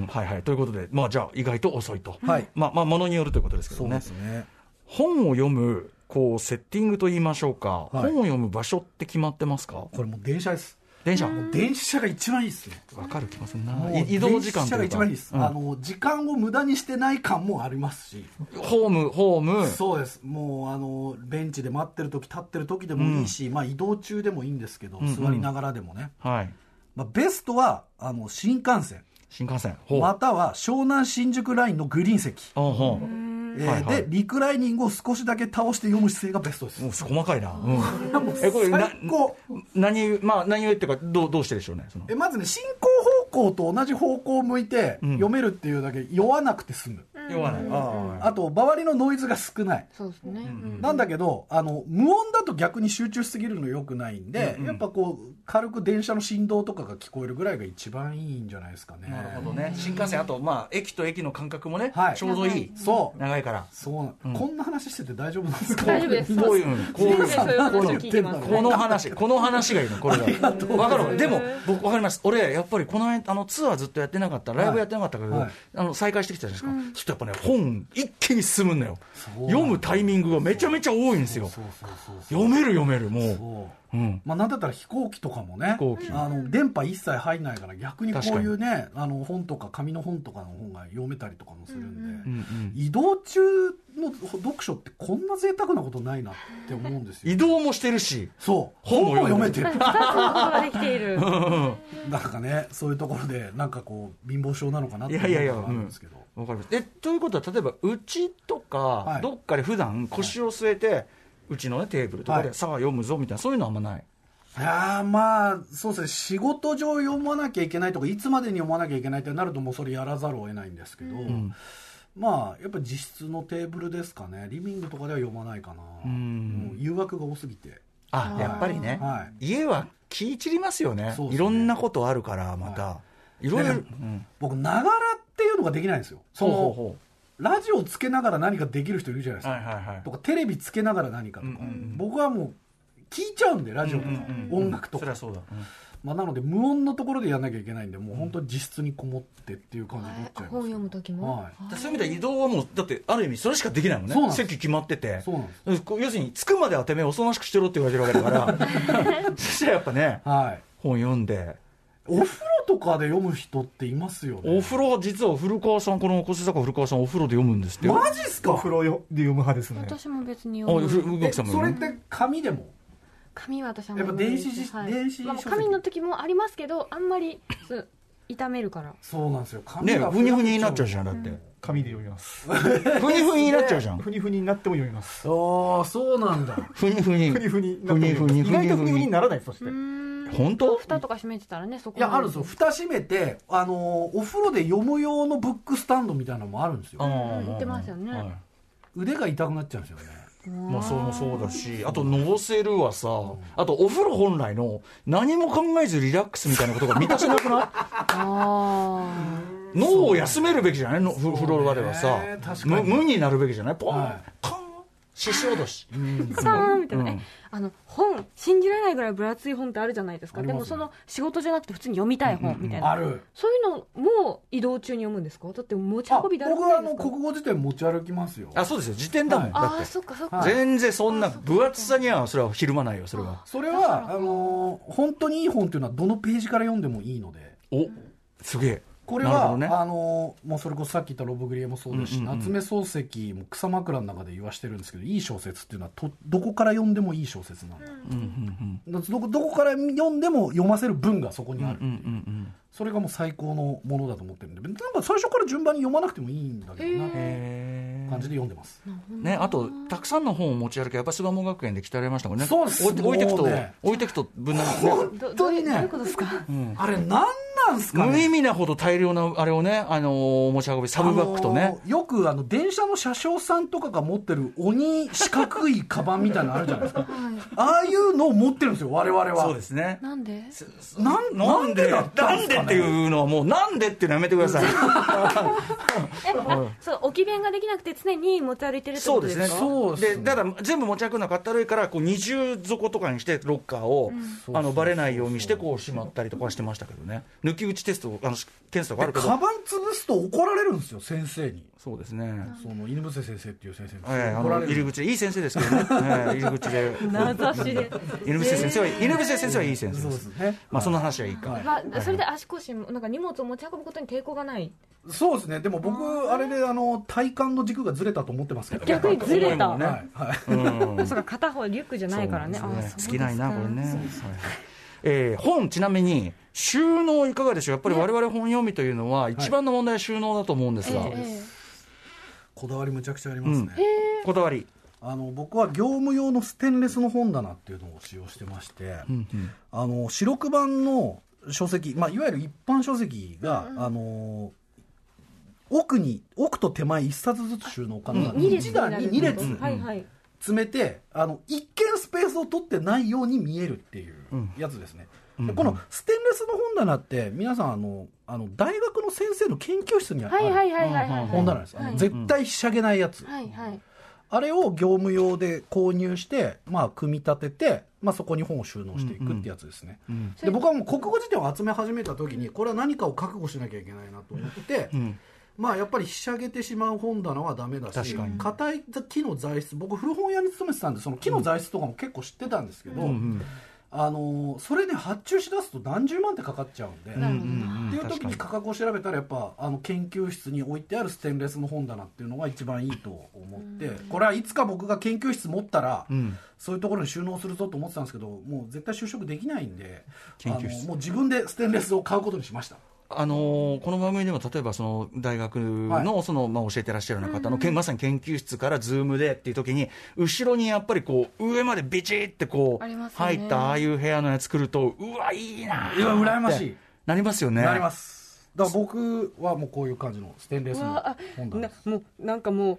はいはい。ということでまあじゃあ意外と遅いと、はい。まあまあものによるということですけどそうねですね。本を読むこうセッティングと言いましょうか、はい。本を読む場所って決まってますか？これもう電車です。電車。電車が一番いいですね。わかる気ませんな。移動時間電車が一番いいです、うん。あの時間を無駄にしてない感もありますし。ホームホーム。そうです。もうあのベンチで待ってる時立ってる時でもいいし、まあ、移動中でもいいんですけど、んうん。座りながらでもね、はい。まあ、ベストはあの新幹線新幹線。または湘南新宿ラインのグリーン席、ほうほうえーはいはい。でリクライニングを少しだけ倒して読む姿勢がベストです、もう細かいな、うん、えこれな最高。何まあ何を言ってるかどうどうしてでしょうねその。えまずね進行方向と同じ方向を向いてん。読めるっていうだけ酔わなくて済む、酔わない、ああと周りのノイズが少ない。そうですね、うんなんだけどあの無音だと逆に集中しすぎるのよくないんで、やっぱこう軽く電車の振動とかが聞こえるぐらいが一番いいんじゃないですかね。なるほどね。新幹線あとまあ駅と駅の間隔もね、はい。ちょうどいい。そう。長いから。そう。な、こんな話してて大丈夫なんですか？大丈夫です。こういううん。こういうそういう話を聞いてます。この話、この話がいいの、これが。わかるでも、僕、わかります。俺、やっぱりこの間、あの、ツアーずっとやってなかった、ライブやってなかったけど、はい。あの、再開してきたじゃないですか。ちょぱね、本、一気に進むんだよ。う読むタイミングがめちゃめちゃ多いんですよ。そうそうそうそう読める読める、もう。そう。うん。まあ、なんだったら飛行機とかもね飛行機。あの電波一切入んないから逆にこういうねあの本とか紙の本とかの本が読めたりとかもするんで、うんうん移動中の読書ってこんな贅沢なことないなって思うんですよ。移動もしてるし、そう。本も読読めてる。二つのことができている。なんかねそういうところでなんかこう貧乏症なのかなっていやいやいや思うのがあるんですけど、わかります。え、ということは、例えば、うちとか、はい。どっかで普段腰を据えて、うちのね、テーブルとかで、はい。さあ読むぞ、みたいな、そういうのはあんまない？いやーまあそうですね。仕事上読まなきゃいけないとかいつまでに読まなきゃいけないってなるともうそれやらざるを得ないんですけど、まあやっぱ実質のテーブルですかね。リビングとかでは読まないかな、う誘惑が多すぎて。あ、やっぱりね。は家は気散りますよね。ね。いろんなことあるからまた、、はいろいろ、ね。うん。僕ながらっていうのができないんですよ。そのほうほうほラジオつけながら何かできる人いるじゃないですか、はいはいはい。とかテレビつけながら何かとか、うんうんうん。僕はもう聞いちゃうんでラジオとか、音楽とか。そりゃそうだ、うん。まあ、なので無音のところでやんなきゃいけないんでもう本当に実質にこもってっていう感じになっちゃいます、本読む時も、はい。そういう意味では移動はもうだってある意味それしかできないもんね。そうなんです。席決まってて。そうなんです。要するに着くまではてめえおとなしくしてろって言われてるわけだから。そしたらやっぱねはい。本読んで。お風呂とかで読む人っていますよね。お風呂は実は古川さんこの小坂古川さんお風呂で読むんですってよ。マジっすか？お風呂よで読む派ですね。私も別にあ読むふ動きさんもそれって紙でも？紙は私はやっぱ電子じはい。電子まあ紙の時もありますけどあんまり痛めるから。そうなんですよ。紙ねがふにふにになっちゃうじゃんだって、紙で読みます。ふにふにになっちゃうじゃん。ふにふにになっても読みます。ああそうなんだ。ふにふに。ふにふにふにふにふにふにに。ならないそして本当？蓋とか閉めてたらねそこいやあるんですよ。蓋閉めてあのーお風呂で読む用のブックスタンドみたいなのもあるんですよ。あ言ってますよね。はい。腕が痛くなっちゃうんですよね。まあそうもそうだし、あと、のぼせるはさ、あと、お風呂本来の何も考えずリラックスみたいなことが満たせなくない？あ脳を休めるべきじゃない？のふ風呂場ではさ。無無になるべきじゃない？ポン、はい。カン獅子落とし、あさみたいな、うん。えあの本信じられないぐらい分厚い本ってあるじゃないですか。でもその仕事じゃなくて普通に読みたい本みたいな、ある。そういうのも移動中に読むんですか？だって持ちあ運びだる僕はあの国語辞典持ち歩きますよ。あそうですよ。辞典だもん、だああってそっかそっか、はい。全然そんな分厚さにはそれはひるまないよそれは。それはあのー本当にいい本っていうのはどのページから読んでもいいので。おすげえこれは、ねあのーもうそれこそさっき言ったロブグリエもそうですし、うんうんうん。夏目漱石も草枕の中で言わしてるんですけどいい小説っていうのはとどこから読んでもいい小説なんだ,、だどこどこから読んでも読ませる文がそこにある、う。んうんうんそれがもう最高のものだと思ってるんでなんか最初から順番に読まなくてもいいんだけどな、へ感じで読んでます。ね、あと、たくさんの本を持ち歩き、やっぱり巣鴨学園で鍛えられましたもんね。そうです。置いてくと、置いてくと、ぶんなね、ど当にね。どういうことですか？あれ、なんなんすかね。無意味なほど大量なあれをね、あのー持ち運び、サブバッグとね。あのーよくあの電車の車掌さんとかが持ってる鬼四角いカバンみたいなのあるじゃないですか、ああいうのを持ってるんですよ我々は。そうですね。なんで？なんなんで、だっんでってんですかねいうのはもう、なんでっていうのやめてください。そう置き弁ができなくて常に持ち歩いてるってそうですね。ことですかそうですね。で、ただ、全部持ち歩くのはかったるいから、こう、二重底とかにして、ロッカーを、あの、バレないようにして、こう、しまったりとかはしてましたけどね。抜き打ちテスト、あの、検査とかあるけど。カバン潰すと怒られるんですよ先生に。そうですね。その犬伏先生っていう先生に。ええあの怒られる。入り口でいい先生ですけどね、ええ入り口で。名指しで犬伏先生は犬伏先生はいい先生そうでですまあその話はいいか、はい。まあ、それで足腰もなんか荷物を持ち運ぶことに抵抗がない？そうですね。でも僕あれであの体幹の軸がずれたと思ってますけど逆にずれた、ねはい。そうか片方リュックじゃないからね。そうなんですあそう尽きないなこれね、えー本ちなみに収納いかがでしょう？やっぱり我々本読みというのは一番の問題は収納だと思うんですが、ええこだわりむちゃくちゃありますね、こだわり、あの僕は業務用のステンレスの本棚っていうのを使用してまして、うんうん。あの四六版の書籍、まあ、いわゆる一般書籍が、あの奥に奥と手前一冊ずつ収納可能な二列一段に2列うん。はいはい。詰めてあの一見スペースを取ってないように見えるっていうやつですね、でこのステンレスの本棚って皆さんあのあの大学の先生の研究室にある。本棚です、絶対ひしゃげないやつ、はいはい。あれを業務用で購入して、まあ、組み立てて、まあ、そこに本を収納していくってやつですね、んで僕はもう国語辞典を集め始めた時にこれは何かを覚悟しなきゃいけないなと思って、ん。まあやっぱりひしゃげてしまう本棚はダメだし確かに。硬い木の材質僕古本屋に勤めてたんでその木の材質とかも結構知ってたんですけど、あのーそれで発注しだすと何十万ってかかっちゃうんで、っていう時に価格を調べたらやっぱあの研究室に置いてあるステンレスの本棚っていうのが一番いいと思って。これはいつか僕が研究室持ったら、ん。そういうところに収納するぞと思ってたんですけどもう絶対就職できないんで研究室。あのもう自分でステンレスを買うことにしましたあのーこの番組でも例えばその大学のその、まあ、教えてらっしゃるような方の、けんまさに研究室からズームでっていう時に後ろにやっぱりこう上までビチってこう、入ったああいう部屋のやつ来るとうわいいなーいや羨ましい。なりますよね。なります。だから僕はもうこういう感じのステンレスの本棚です。なもうなんかもう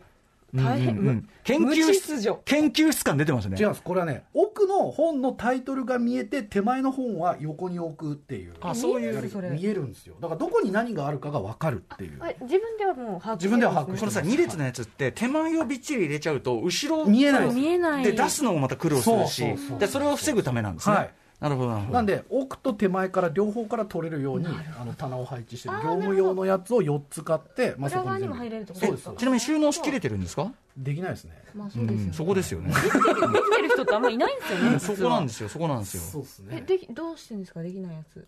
大変、うんうんむ研無究室研究室感出てますね。違うんですこれはね奥の本のタイトルが見えて手前の本は横に置くっていう。あそういう。見えるそれ。見えるんですよ。だからどこに何があるかが分かるっていう。自分ではもう把握自分では把握してこのさ2列のやつって手前をびっちり入れちゃうと後ろ見えない。そう見えない。で出すのもまた苦労するし。そうそうそう。でそれを防ぐためなんですね、はいなるほどなるほど。なんで奥と手前から両方から取れるようにあの棚を配置してる業務用のやつを4つ買って、まあ、裏側にも入れるそうですちなみに収納しきれてるんですか？できないですね。まあそうですそこですよね。できてる人ってあんまりいないんですよねそこなんですすよそこなんですよ。そうですえできどうしてんですか？できないやつ。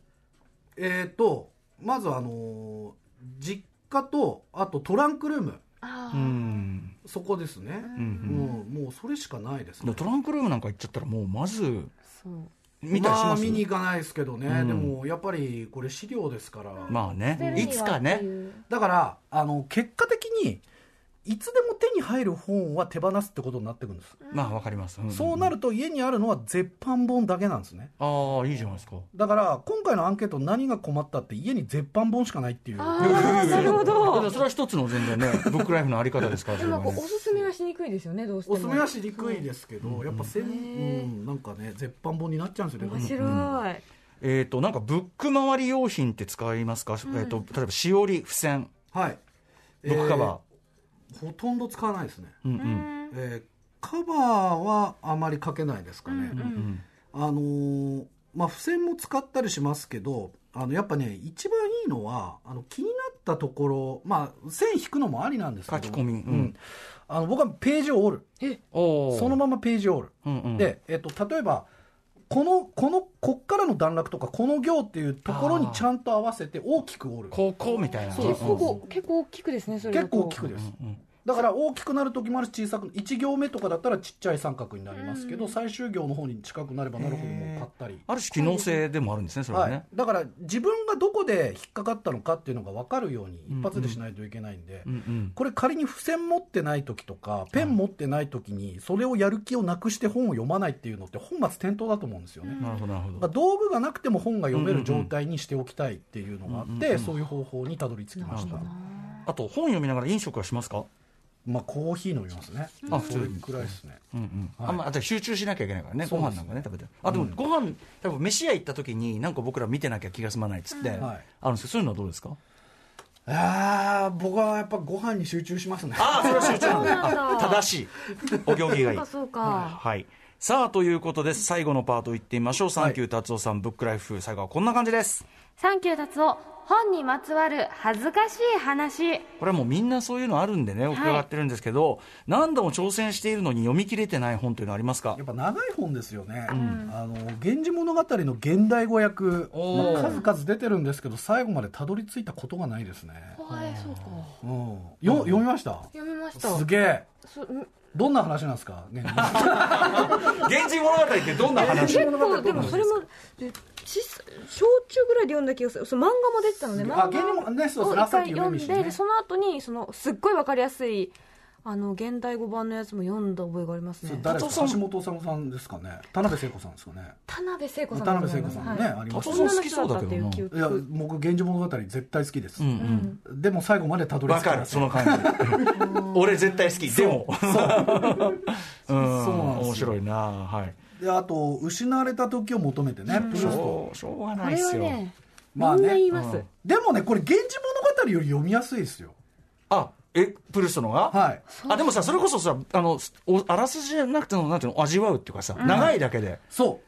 えっ、とまずあのー実家とあとトランクルーム。あうあ、ん。そこですね、うん。うんもうそれしかないですね。トランクルームなんか行っちゃったらもうまずそう見たりします？あ見に行かないですけどね、うん。でもやっぱりこれ資料ですから、まあね。いつかね。だからあの結果的にいつでも手に入る本は手放すってことになってくるんです、まあわかります、んん。そうなると家にあるのは絶版本だけなんですね。ああいいじゃないですか。だから今回のアンケート何が困ったって家に絶版本しかないっていう。ああ なるほど。それは一つの全然ね ブックライフのあり方ですからでもおすすめはしにくいですよねどうしても。おすすめはしにくいですけど、やっぱせうん、なんかね絶版本になっちゃうんですよね面白い、えっ、となんかブック周り用品って使いますか、えっ、と例えばしおり付箋。はい。ブックカバー、えーほとんど使わないですね、うんうん。えーカバーはあまりかけないですかね、うんあのーまあ付箋も使ったりしますけどあのやっぱね一番いいのはあの気になったところまあ線引くのもありなんですけど。書き込み。うん。あの僕はページを折る。そのままページを折る、うんうん。で、えっと、例えばこのこのこっからの段落とかこの行っていうところにちゃんと合わせて大きく折る。こうこうみたいな。そう結構結構大きくですねそれ結構大きくです、だから大きくなる時もあるし小さく1行目とかだったらちっちゃい三角になりますけど、最終行の方に近くなればなるほどもう買ったり。ある種機能性でもあるんですねそれはね、はい、だから自分がどこで引っかかったのかっていうのが分かるように一発でしないといけないんで、うんうんこれ仮に付箋持ってない時とかペン持ってない時にそれをやる気をなくして本を読まないっていうのって本末転倒だと思うんですよね、なるほどなるほまあ、ど道具がなくても本が読める状態にしておきたいっていうのがあって、そういう方法にたどり着きました、あと本読みながら飲食はしますか？まあコーヒー飲みますね。あそれくらいですね。うんうん。はい。あんまあと集中しなきゃいけないからね、ご飯なんかね、食べて、あでも、ご飯多分飯屋行った時に、なんか僕ら見てなきゃ気が済まないっつって、はい。あるんですけど、そういうのはどうですか？ああ僕はやっぱご飯に集中しますね。ああ、それは集中なんだ、正しい、お行儀がいい。そうかそうか。はい。さあということで最後のパートいってみましょう、サンキュー達夫さん、ブックライフ、最後はこんな感じです。サンキュー達夫本にまつわる恥ずかしい話。これはもうみんなそういうのあるんでね、伺ってるんですけど、何度も挑戦しているのに読み切れてない本というのはありますか？やっぱ長い本ですよね、あの源氏物語の現代語訳、数々出てるんですけど最後までたどり着いたことがないですね、はいそうか。うん、よ読みました？読みました。すげえどんな話なんですか？源氏物語ってどんな話？結構でもそれもで小中ぐらいで読んだ気がする。その漫画も出てたのね。あ漫画を一回読んでその後にそのすっごいわかりやすいあの現代語版のやつも読んだ覚えがありますね。誰ですか？橋本治さんですかね。田辺聖子さんですかね。田辺聖子さん。田辺聖子さんもね、はい。あります好きそうだけどいや憶僕源氏物語絶対好きです、うんうん。でも最後までたどり着わかる、その感じ。俺絶対好き、でも。う。ん、そうなんですよ。面白いな。はい。であと失われた時を求めてね、プルースト。そう、しょうがこれないっすよ。はねまあね。みんな言います、でもねこれ「源氏物語」より読みやすいですよ。あ、え、プルストのが？はい。あ、でもさ、それこそさ、あの、おあらすじじゃなくても、なんていうの、味わうっていうかさ、長いだけで。そう。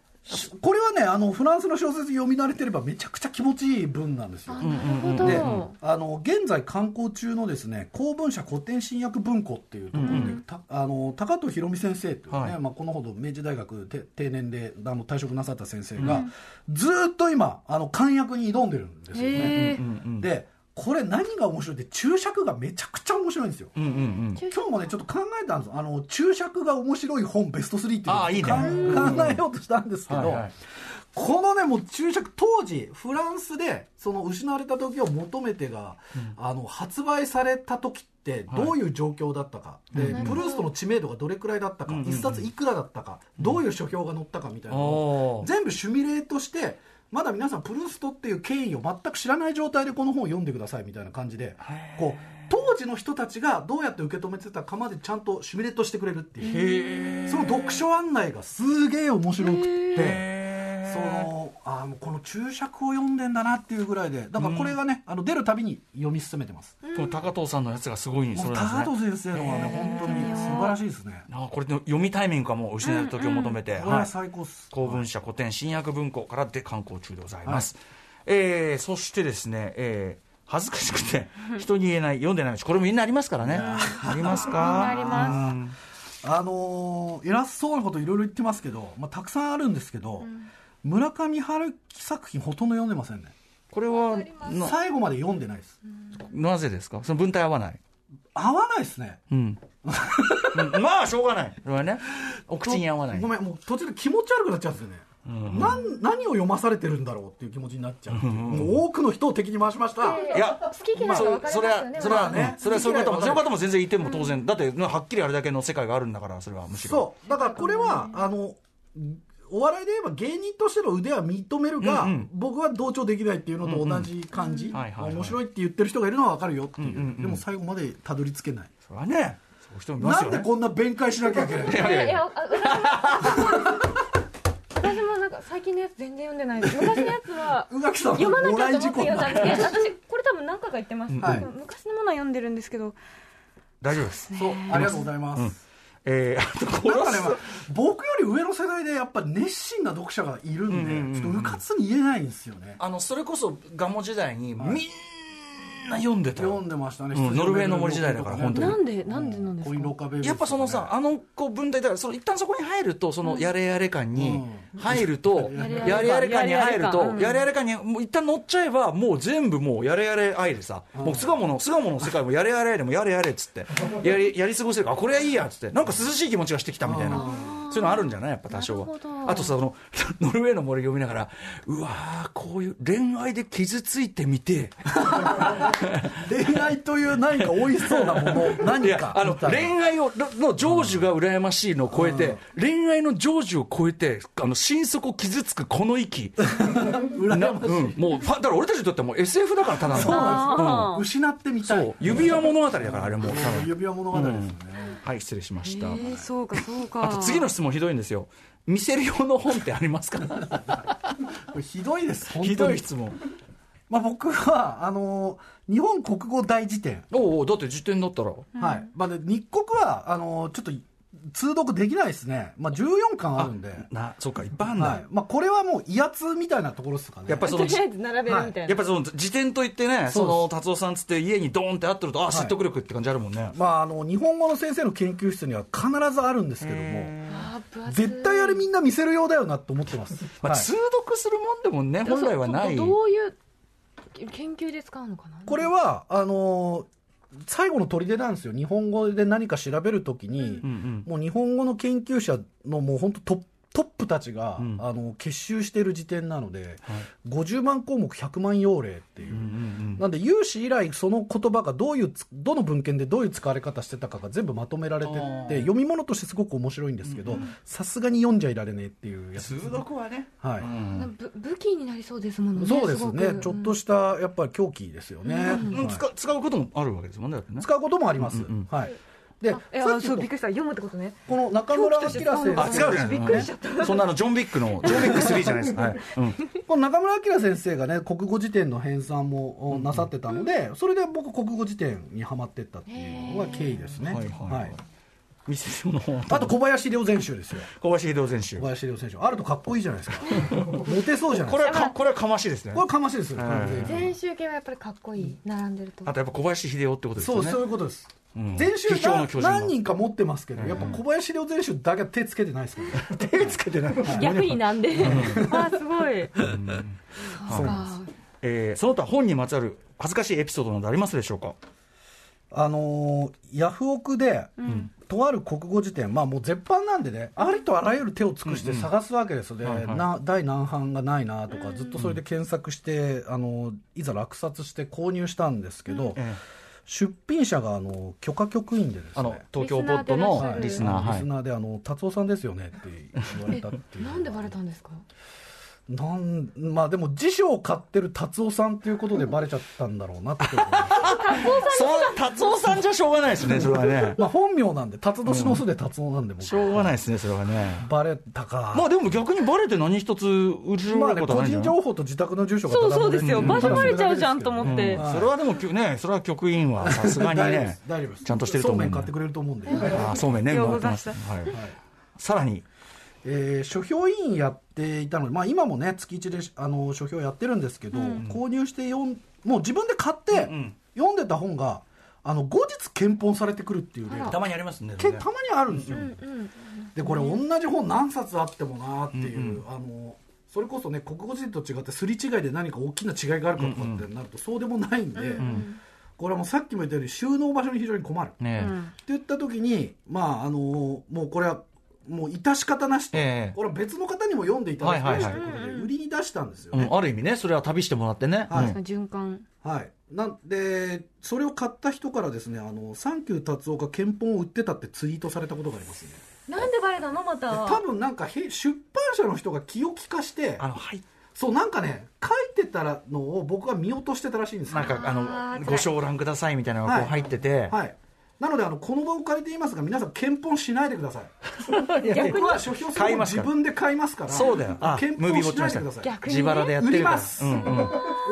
これはねあのフランスの小説読み慣れてればめちゃくちゃ気持ちいい文なんですよ。なるほど、であの現在刊行中のですね公文社古典新訳文庫っていうところで、たあの高藤博美先生というね、はい。まあ、このほど明治大学て定年であの退職なさった先生が、ずーっと今あの漢訳に挑んでるんですよね。でこれ何が面白いって注釈がめちゃくちゃ面白いんですよ。うんうんうん。今日もねちょっと考えたんです。あの注釈が面白い本ベスト3っていうのをあいいね。か考えようとしたんですけど、はいはい。このねもう注釈当時フランスでその失われた時を求めてが、あの発売された時ってどういう状況だったか、でプルーストの知名度がどれくらいだったか、一冊いくらだったか、どういう書評が載ったかみたいなのを全部シミュレートしてまだ皆さんプルーストっていう経緯を全く知らない状態でこの本を読んでくださいみたいな感じでこう当時の人たちがどうやって受け止めてたかまでちゃんとシミュレートしてくれるっていうその読書案内がすげえ面白くって。そのあもうこの注釈を読んでんだなっていうぐらいでだからこれがね、あの出るたびに読み進めてます、この高藤さんのやつがすごいんですね。高藤先生のはね本当に素晴らしいですね。あこれの読みタイミングかも失う時を求めて、これは最高っす、公文社古典新訳文庫からで刊行中でございます、えーそしてですね、えー恥ずかしくて人に言えない読んでないしこれもみんなありますからね。ありますか？あります。あのー偉そうなこといろいろ言ってますけど、まあ、たくさんあるんですけど、村上春樹作品ほとんど読んでませんね。これはな最後まで読んでないです。なぜですか？その文体合わない。合わないですね。うん、うん。まあしょうがない。それはね。お口に合わない。ごめんもう途中で気持ち悪くなっちゃうんですよね、なん何を読まされてるんだろうっていう気持ちになっちゃうう。もう多くの人を敵に回しました、いや好き嫌いがそ分かりそれはますよね。それはまあね。それはそういう方もそういう方も全然いても当然、だってはっきりあれだけの世界があるんだからそれは。むしろそう。だからこれはあのお笑いで言えば芸人としての腕は認めるが、うんうん。僕は同調できないっていうのと同じ感じ、面白いって言ってる人がいるのは分かるよっていう,、うんうんうん。でも最後までたどり着けない。それはねそういう人もいまなんでこんな弁解しなきゃいけないの？いやいやいや。いやあ私もなんか最近のやつ全然読んでない。です昔のやつは読まなきゃと思って読んだんですけど私これ多分何回か言ってます、はい。昔のものは読んでるんですけど。大丈夫です。そうありがとうございます、えー、あとこのなんかね、まあ僕より上の世代でやっぱ熱心な読者がいるんで、うんうんうんうん。ちょっとうかつに言えないんですよね。あのそれこそガモ時代にみんな読んでたよ。読んでましたね、うんノルウェーの森時代だから本当に。なんでなんでなんですコインロッかやっぱそのさ、あのこう文体だから、その一旦そこに入ると、そのやれやれ感にう入ると、やれやれやれ感に入ると、うん。やれやれ感にもう一旦乗っちゃえば、もう全部もうやれやれ愛でさ、もう巣鴨の、巣鴨の世界もやれやれ愛でもやれやれっつって、やり、やり過ごせるから、あ、これはいいやっつって、なんか涼しい気持ちがしてきたみたいな、そういうのあるんじゃない？やっぱ多少は。あとさ、その、ノルウェーの森読みながら、うわー、こういう恋愛で傷ついてみて、恋愛という何か美味しそうなもの、い何やあの。恋愛をのの成就が羨ましいのを超えて、恋愛の成就を超えて、あの心底傷つくこの息、なうん、もうファだから俺たちにとってはもう SF だから、ただの、そうなんあです。失ってみたい。そう。指輪物語だから、あれもう、指輪物語ですよね。はい、失礼しました。えー、そうかそうかあと次の質問ひどいんですよ。見せる用の本ってありますか？これひどいです、本ひ。どい質問。まあ僕は、あの、日本国語大辞典。おうおうだって辞典だったら。はい。まあで、日国は、あの、ちょっと、通読できないですね。まあ14巻あるんで。な、そうか、いっぱいあんだ。はい。まあこれはもう威圧みたいなところですかね。やっぱりそのとりあえず並べるみたいな、やっぱりその辞典といってね、その達夫さんつって家にドーンってあってると、あ、説得力って感じあるもんね。まああの、日本語の先生の研究室には必ずあるんですけども、絶対あれみんな見せるようだよなと思ってます。まあ、はい通読するもんでもね、本来はない。どどういう研究で使うのかなこれは、あのー最後の砦なんですよ。日本語で何か調べるときに、うんうんもう日本語の研究者のもう本当トップトップたちが、ん。あの結集している時点なので、50万項目100万用例っていう、うんうんなんで有史以来その言葉がどういうつどの文献でどういう使われ方してたかが全部まとめられてって読み物としてすごく面白いんですけどさすがに読んじゃいられねえっていうやつ通です、読はね。はい。うん。ぶ武器になりそうですものねそうですね。ちょっとしたやっぱり狂気ですよね、はいうん。使使うこともあるわけですもんね、ね。使うこともあります、うんうん。はいでそうびっくりした。読むってことね。この中村明先あ、生違うじゃないびっくりしちゃった。そんなの、ジョン・ビックの、ジョン・ビック3じゃないですか。はい。うん。この中村明先生がね国語辞典の編纂もおなさってたので、それで僕国語辞典にはまってったっていうのが経緯ですね、はいあと小林良全集ですよ。小林秀夫選手小。林良選手あるとかっこいいじゃないですか。モテそうじゃないこれはですかか、これはかましいですね。こ。れかましいです全集系はやっぱりかっこいい。並んでると。あとやっぱ小林秀夫ってことですそうよね。そういうことです、うん全集何人か持ってますけど、やっぱ小林良全集だけは手つけてないですから、ね、手つけてない。逆になんで。あすごい。そえーその他本にまつわる恥ずかしいエピソードなどありますでしょうか？あのーヤフオクで、とある国語辞典、まあもう絶版なんでね、ありとあらゆる手を尽くして探すわけですよ、ではいはい。な第何版がないなとか、ずっとそれで検索して、あのいざ落札して購入したんですけど、え出品者があの許可局員でですあのね、東京ポッドのはいリスナー、はいリス。ナーであの達夫さんですよねって言われたっていう。なんでバレたんですか？なんまあでも辞書を買ってる達夫さんっていうことでバレちゃったんだろうなって 達夫さんじゃしょうがない。ですね、それはね。まあ本名なんで辰年の巣で達夫なんで僕。しょうがないですね、それはね。バレたか。まあでも逆にバレて何一つ売るまあね、ことは個人情報と自宅の住所がそうそうですよ。ん場所バレちゃうじゃんと思ってはいそれはでもきゅね、それは局員はさすがにねす、大丈夫です。ちゃんとしてると思うんで。そうめん買ってくれると思うんで、ああ、そうめんね、ようもらってます。ごはい。さらに、えー書評委員やっていたので、まあ、今もね月1であの書評やってるんですけど、購入して読んもう自分で買って、ん読んでた本があの後日検本されてくるっていう例が。たまにありますね。けたまにあるんですよ、うんでこれ同じ本何冊あってもなっていう、うんうん。あのそれこそね国語辞典と違ってすり違いで何か大きな違いがあるかとかってなるとそうでもないんで、これはもうさっきも言ったように収納場所に非常に困る。ってね言った時にまああのもうこれはもう致し方なしと、ええ。これは別の方にも読んでいただきたいしとはいはい。いうことで売りに出したんですよね。うん、ある意味ね、それは旅してもらってね。はい。うん。循環はい、なんでそれを買った人からですね「あのサンキュー達夫が憲法を売ってた」ってツイートされたことがありますね。なんでバレたの？までた多分なんかへ出版社の人が気を利かしてあの、はい。そうなんかね書いてたのを僕が見落としてたらしいんですよ。なんか、ああの、ーご承覧くださいみたいなのがこう入ってて、はいなのであのこの場を借りて言いますが皆さん検本しないでください 僕は書評する自分で買いますからそうだよ。あ、検本しないでください逆に？ね自腹でやって売るから。ります、うんうん。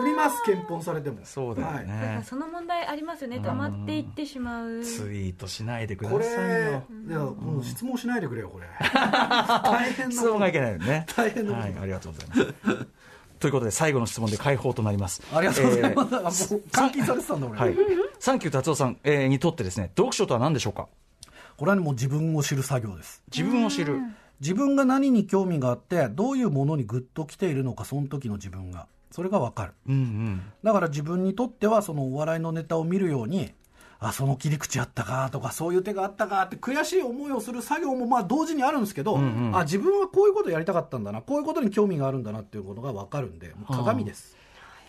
売ります検本されてもそうだよはいだかねら。その問題ありますよね溜まっていってしまうツイートしないでくださいよ。いやもう質問しないでくれよこれ 大変な質問がいけないよね。大変なことはい、ありがとうございます。ということで最後の質問で解放となります。ありがとうございます。えー監禁されてたんだ俺。はい、サンキュー達夫さん、えーにとってですね読書とは何でしょうか？これはねもう自分を知る作業です。自分を知る、自分が何に興味があってどういうものにグッと来ているのかその時の自分が。それが分かる。うんうん。だから自分にとってはそのお笑いのネタを見るようにあその切り口あったかとかそういう手があったかって悔しい思いをする作業もまあ同時にあるんですけど、あ自分はこういうことやりたかったんだなこういうことに興味があるんだなっていうことが分かるんでもう鏡です、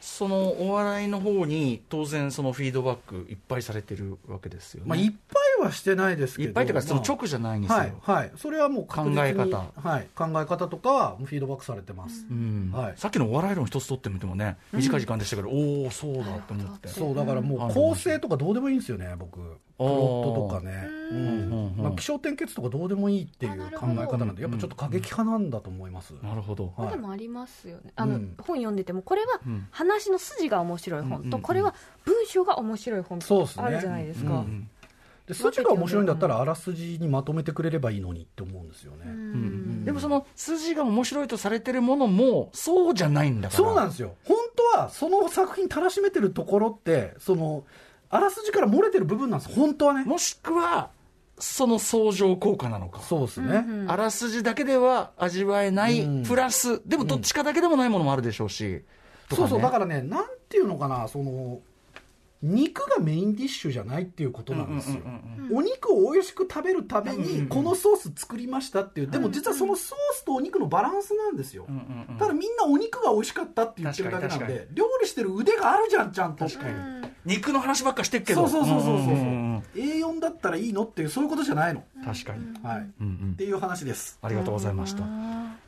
そのお笑いの方に当然そのフィードバックいっぱいされてるわけですよね、まあ、いっぱいはしてないですけどいっぱいというかそのまあ直じゃないんですよ、はいはい。それはもう考え方。はい、考え方とかはフィードバックされてます、うん。はい。さっきのお笑い論一つ取ってみてもね短い時間でしたけど、おおそうだと思って、そうだからもうん。う構成とかどうでもいいんですよね僕。プロットとかね。うんうんまあ気象転結とかどうでもいいっていう考え方なんでやっぱちょっと過激派なんだと思います、なるほど、はい。でもありますよね。あの、うん。本読んでてもこれはん。話の筋が面白い本と、うんこれは文章が面白い本とあるじゃないですか、うんで筋が面白いんだったらあらすじにまとめてくれればいいのにって思うんですよね、うん。でもその筋が面白いとされてるものもそうじゃないんだから。そうなんですよ。本当はその作品たらしめてるところってそのあらすじから漏れてる部分なんです本当はね。もしくはその相乗効果なのか。そうですね、あらすじだけでは味わえない、うん。プラスでもどっちかだけでもないものもあるでしょうし、ね。そうそうだからねなんていうのかなその肉がメインディッシュじゃないっていうことなんですよ、お肉を美味しく食べるためにこのソース作りましたっていう。でも実はそのソースとお肉のバランスなんですよ、ただみんなお肉が美味しかったって言ってるだけなんで料理してる腕があるじゃんちゃんと。確かに。肉の話ばっかしてるけど。そうそうそうそうそう,、んんんん A4 だったらいいのっていうそういうことじゃないの、確かに、はい、うんうんっていう話ですありがとうございました。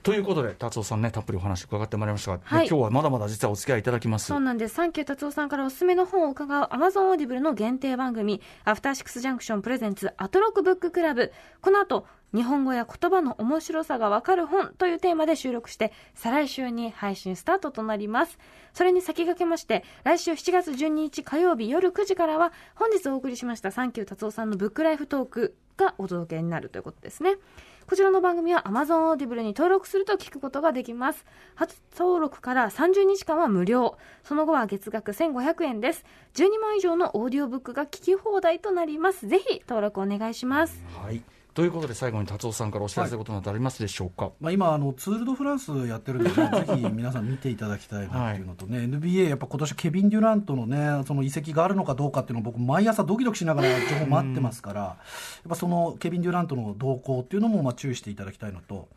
ということで、タツオさんね、たっぷりお話伺ってまいりましたが、はい今日はまだまだ実はお付き合いいただきます。そうなんです。サンキュータツオさんからおすすめの本を伺う Amazon オーディブルの限定番組、 After Six Junction presents アトロクブッククラブ。この後、日本語や言葉の面白さがわかる本というテーマで収録して、再来週に配信スタートとなります。それに先駆けまして、来週7月12日火曜日夜9時からは、本日お送りしましたサンキュー達夫さんのブックライフトークがお届けになるということですね。こちらの番組は Amazon Audible に登録すると聞くことができます。初登録から30日間は無料。その後は月額1500円です。12万以上のオーディオブックが聞き放題となります。ぜひ登録お願いします。はい。ということで、最後に達夫さんからお知らせことなどありますでしょうか？まあ、今あの、ツール・ド・フランスやってるんで、ね、ぜひ皆さん見ていただきたいなっていうのとね、NBA、やっぱ今年ケビン・デュラントのね、その移籍があるのかどうかっていうのを僕、毎朝ドキドキしながら情報待ってますから、やっぱそのケビン・デュラントの動向っていうのもまあ注意していただきたいのと、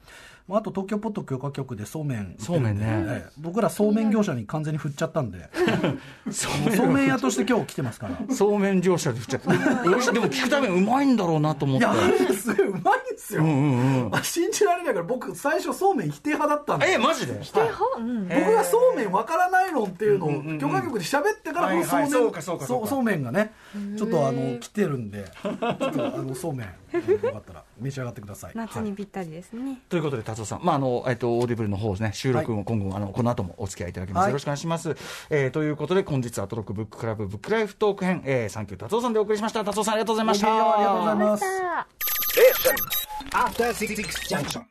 まあ、あと東京ポット許可局でそうめんそうめんね。ええ。僕らそうめん業者に完全に振っちゃったんで、そうそうめん屋として今日来てますから。そうめん業者で振っちゃって、美味しい。でも聞くためにうまいんだろうなと思って。いや、あれすごいうまいんですよ。うんうんうん。あ信じられないから、僕、最初、そうめん否定派だったんで。え、マジで僕がそうめんわからないのっていうのを許可局で喋ってからこのそうめんはいはいそうめんがねちょっとあの来てるんで。ちょっとあのそうめん よかったら召し上がってください夏にぴったりですね。ということで、タツオさん、まああのえっと、オーディブルの方ですね、収録も今後、あのこの後もお付き合いいただきます、はいよろしくお願いします。えーということで、本日、アトロクブッククラブブックライフトーク編、えー、サンキュータツオさんでお送りしました。タツオさん、ありがとうございました。ありがとうございます After Six Junction.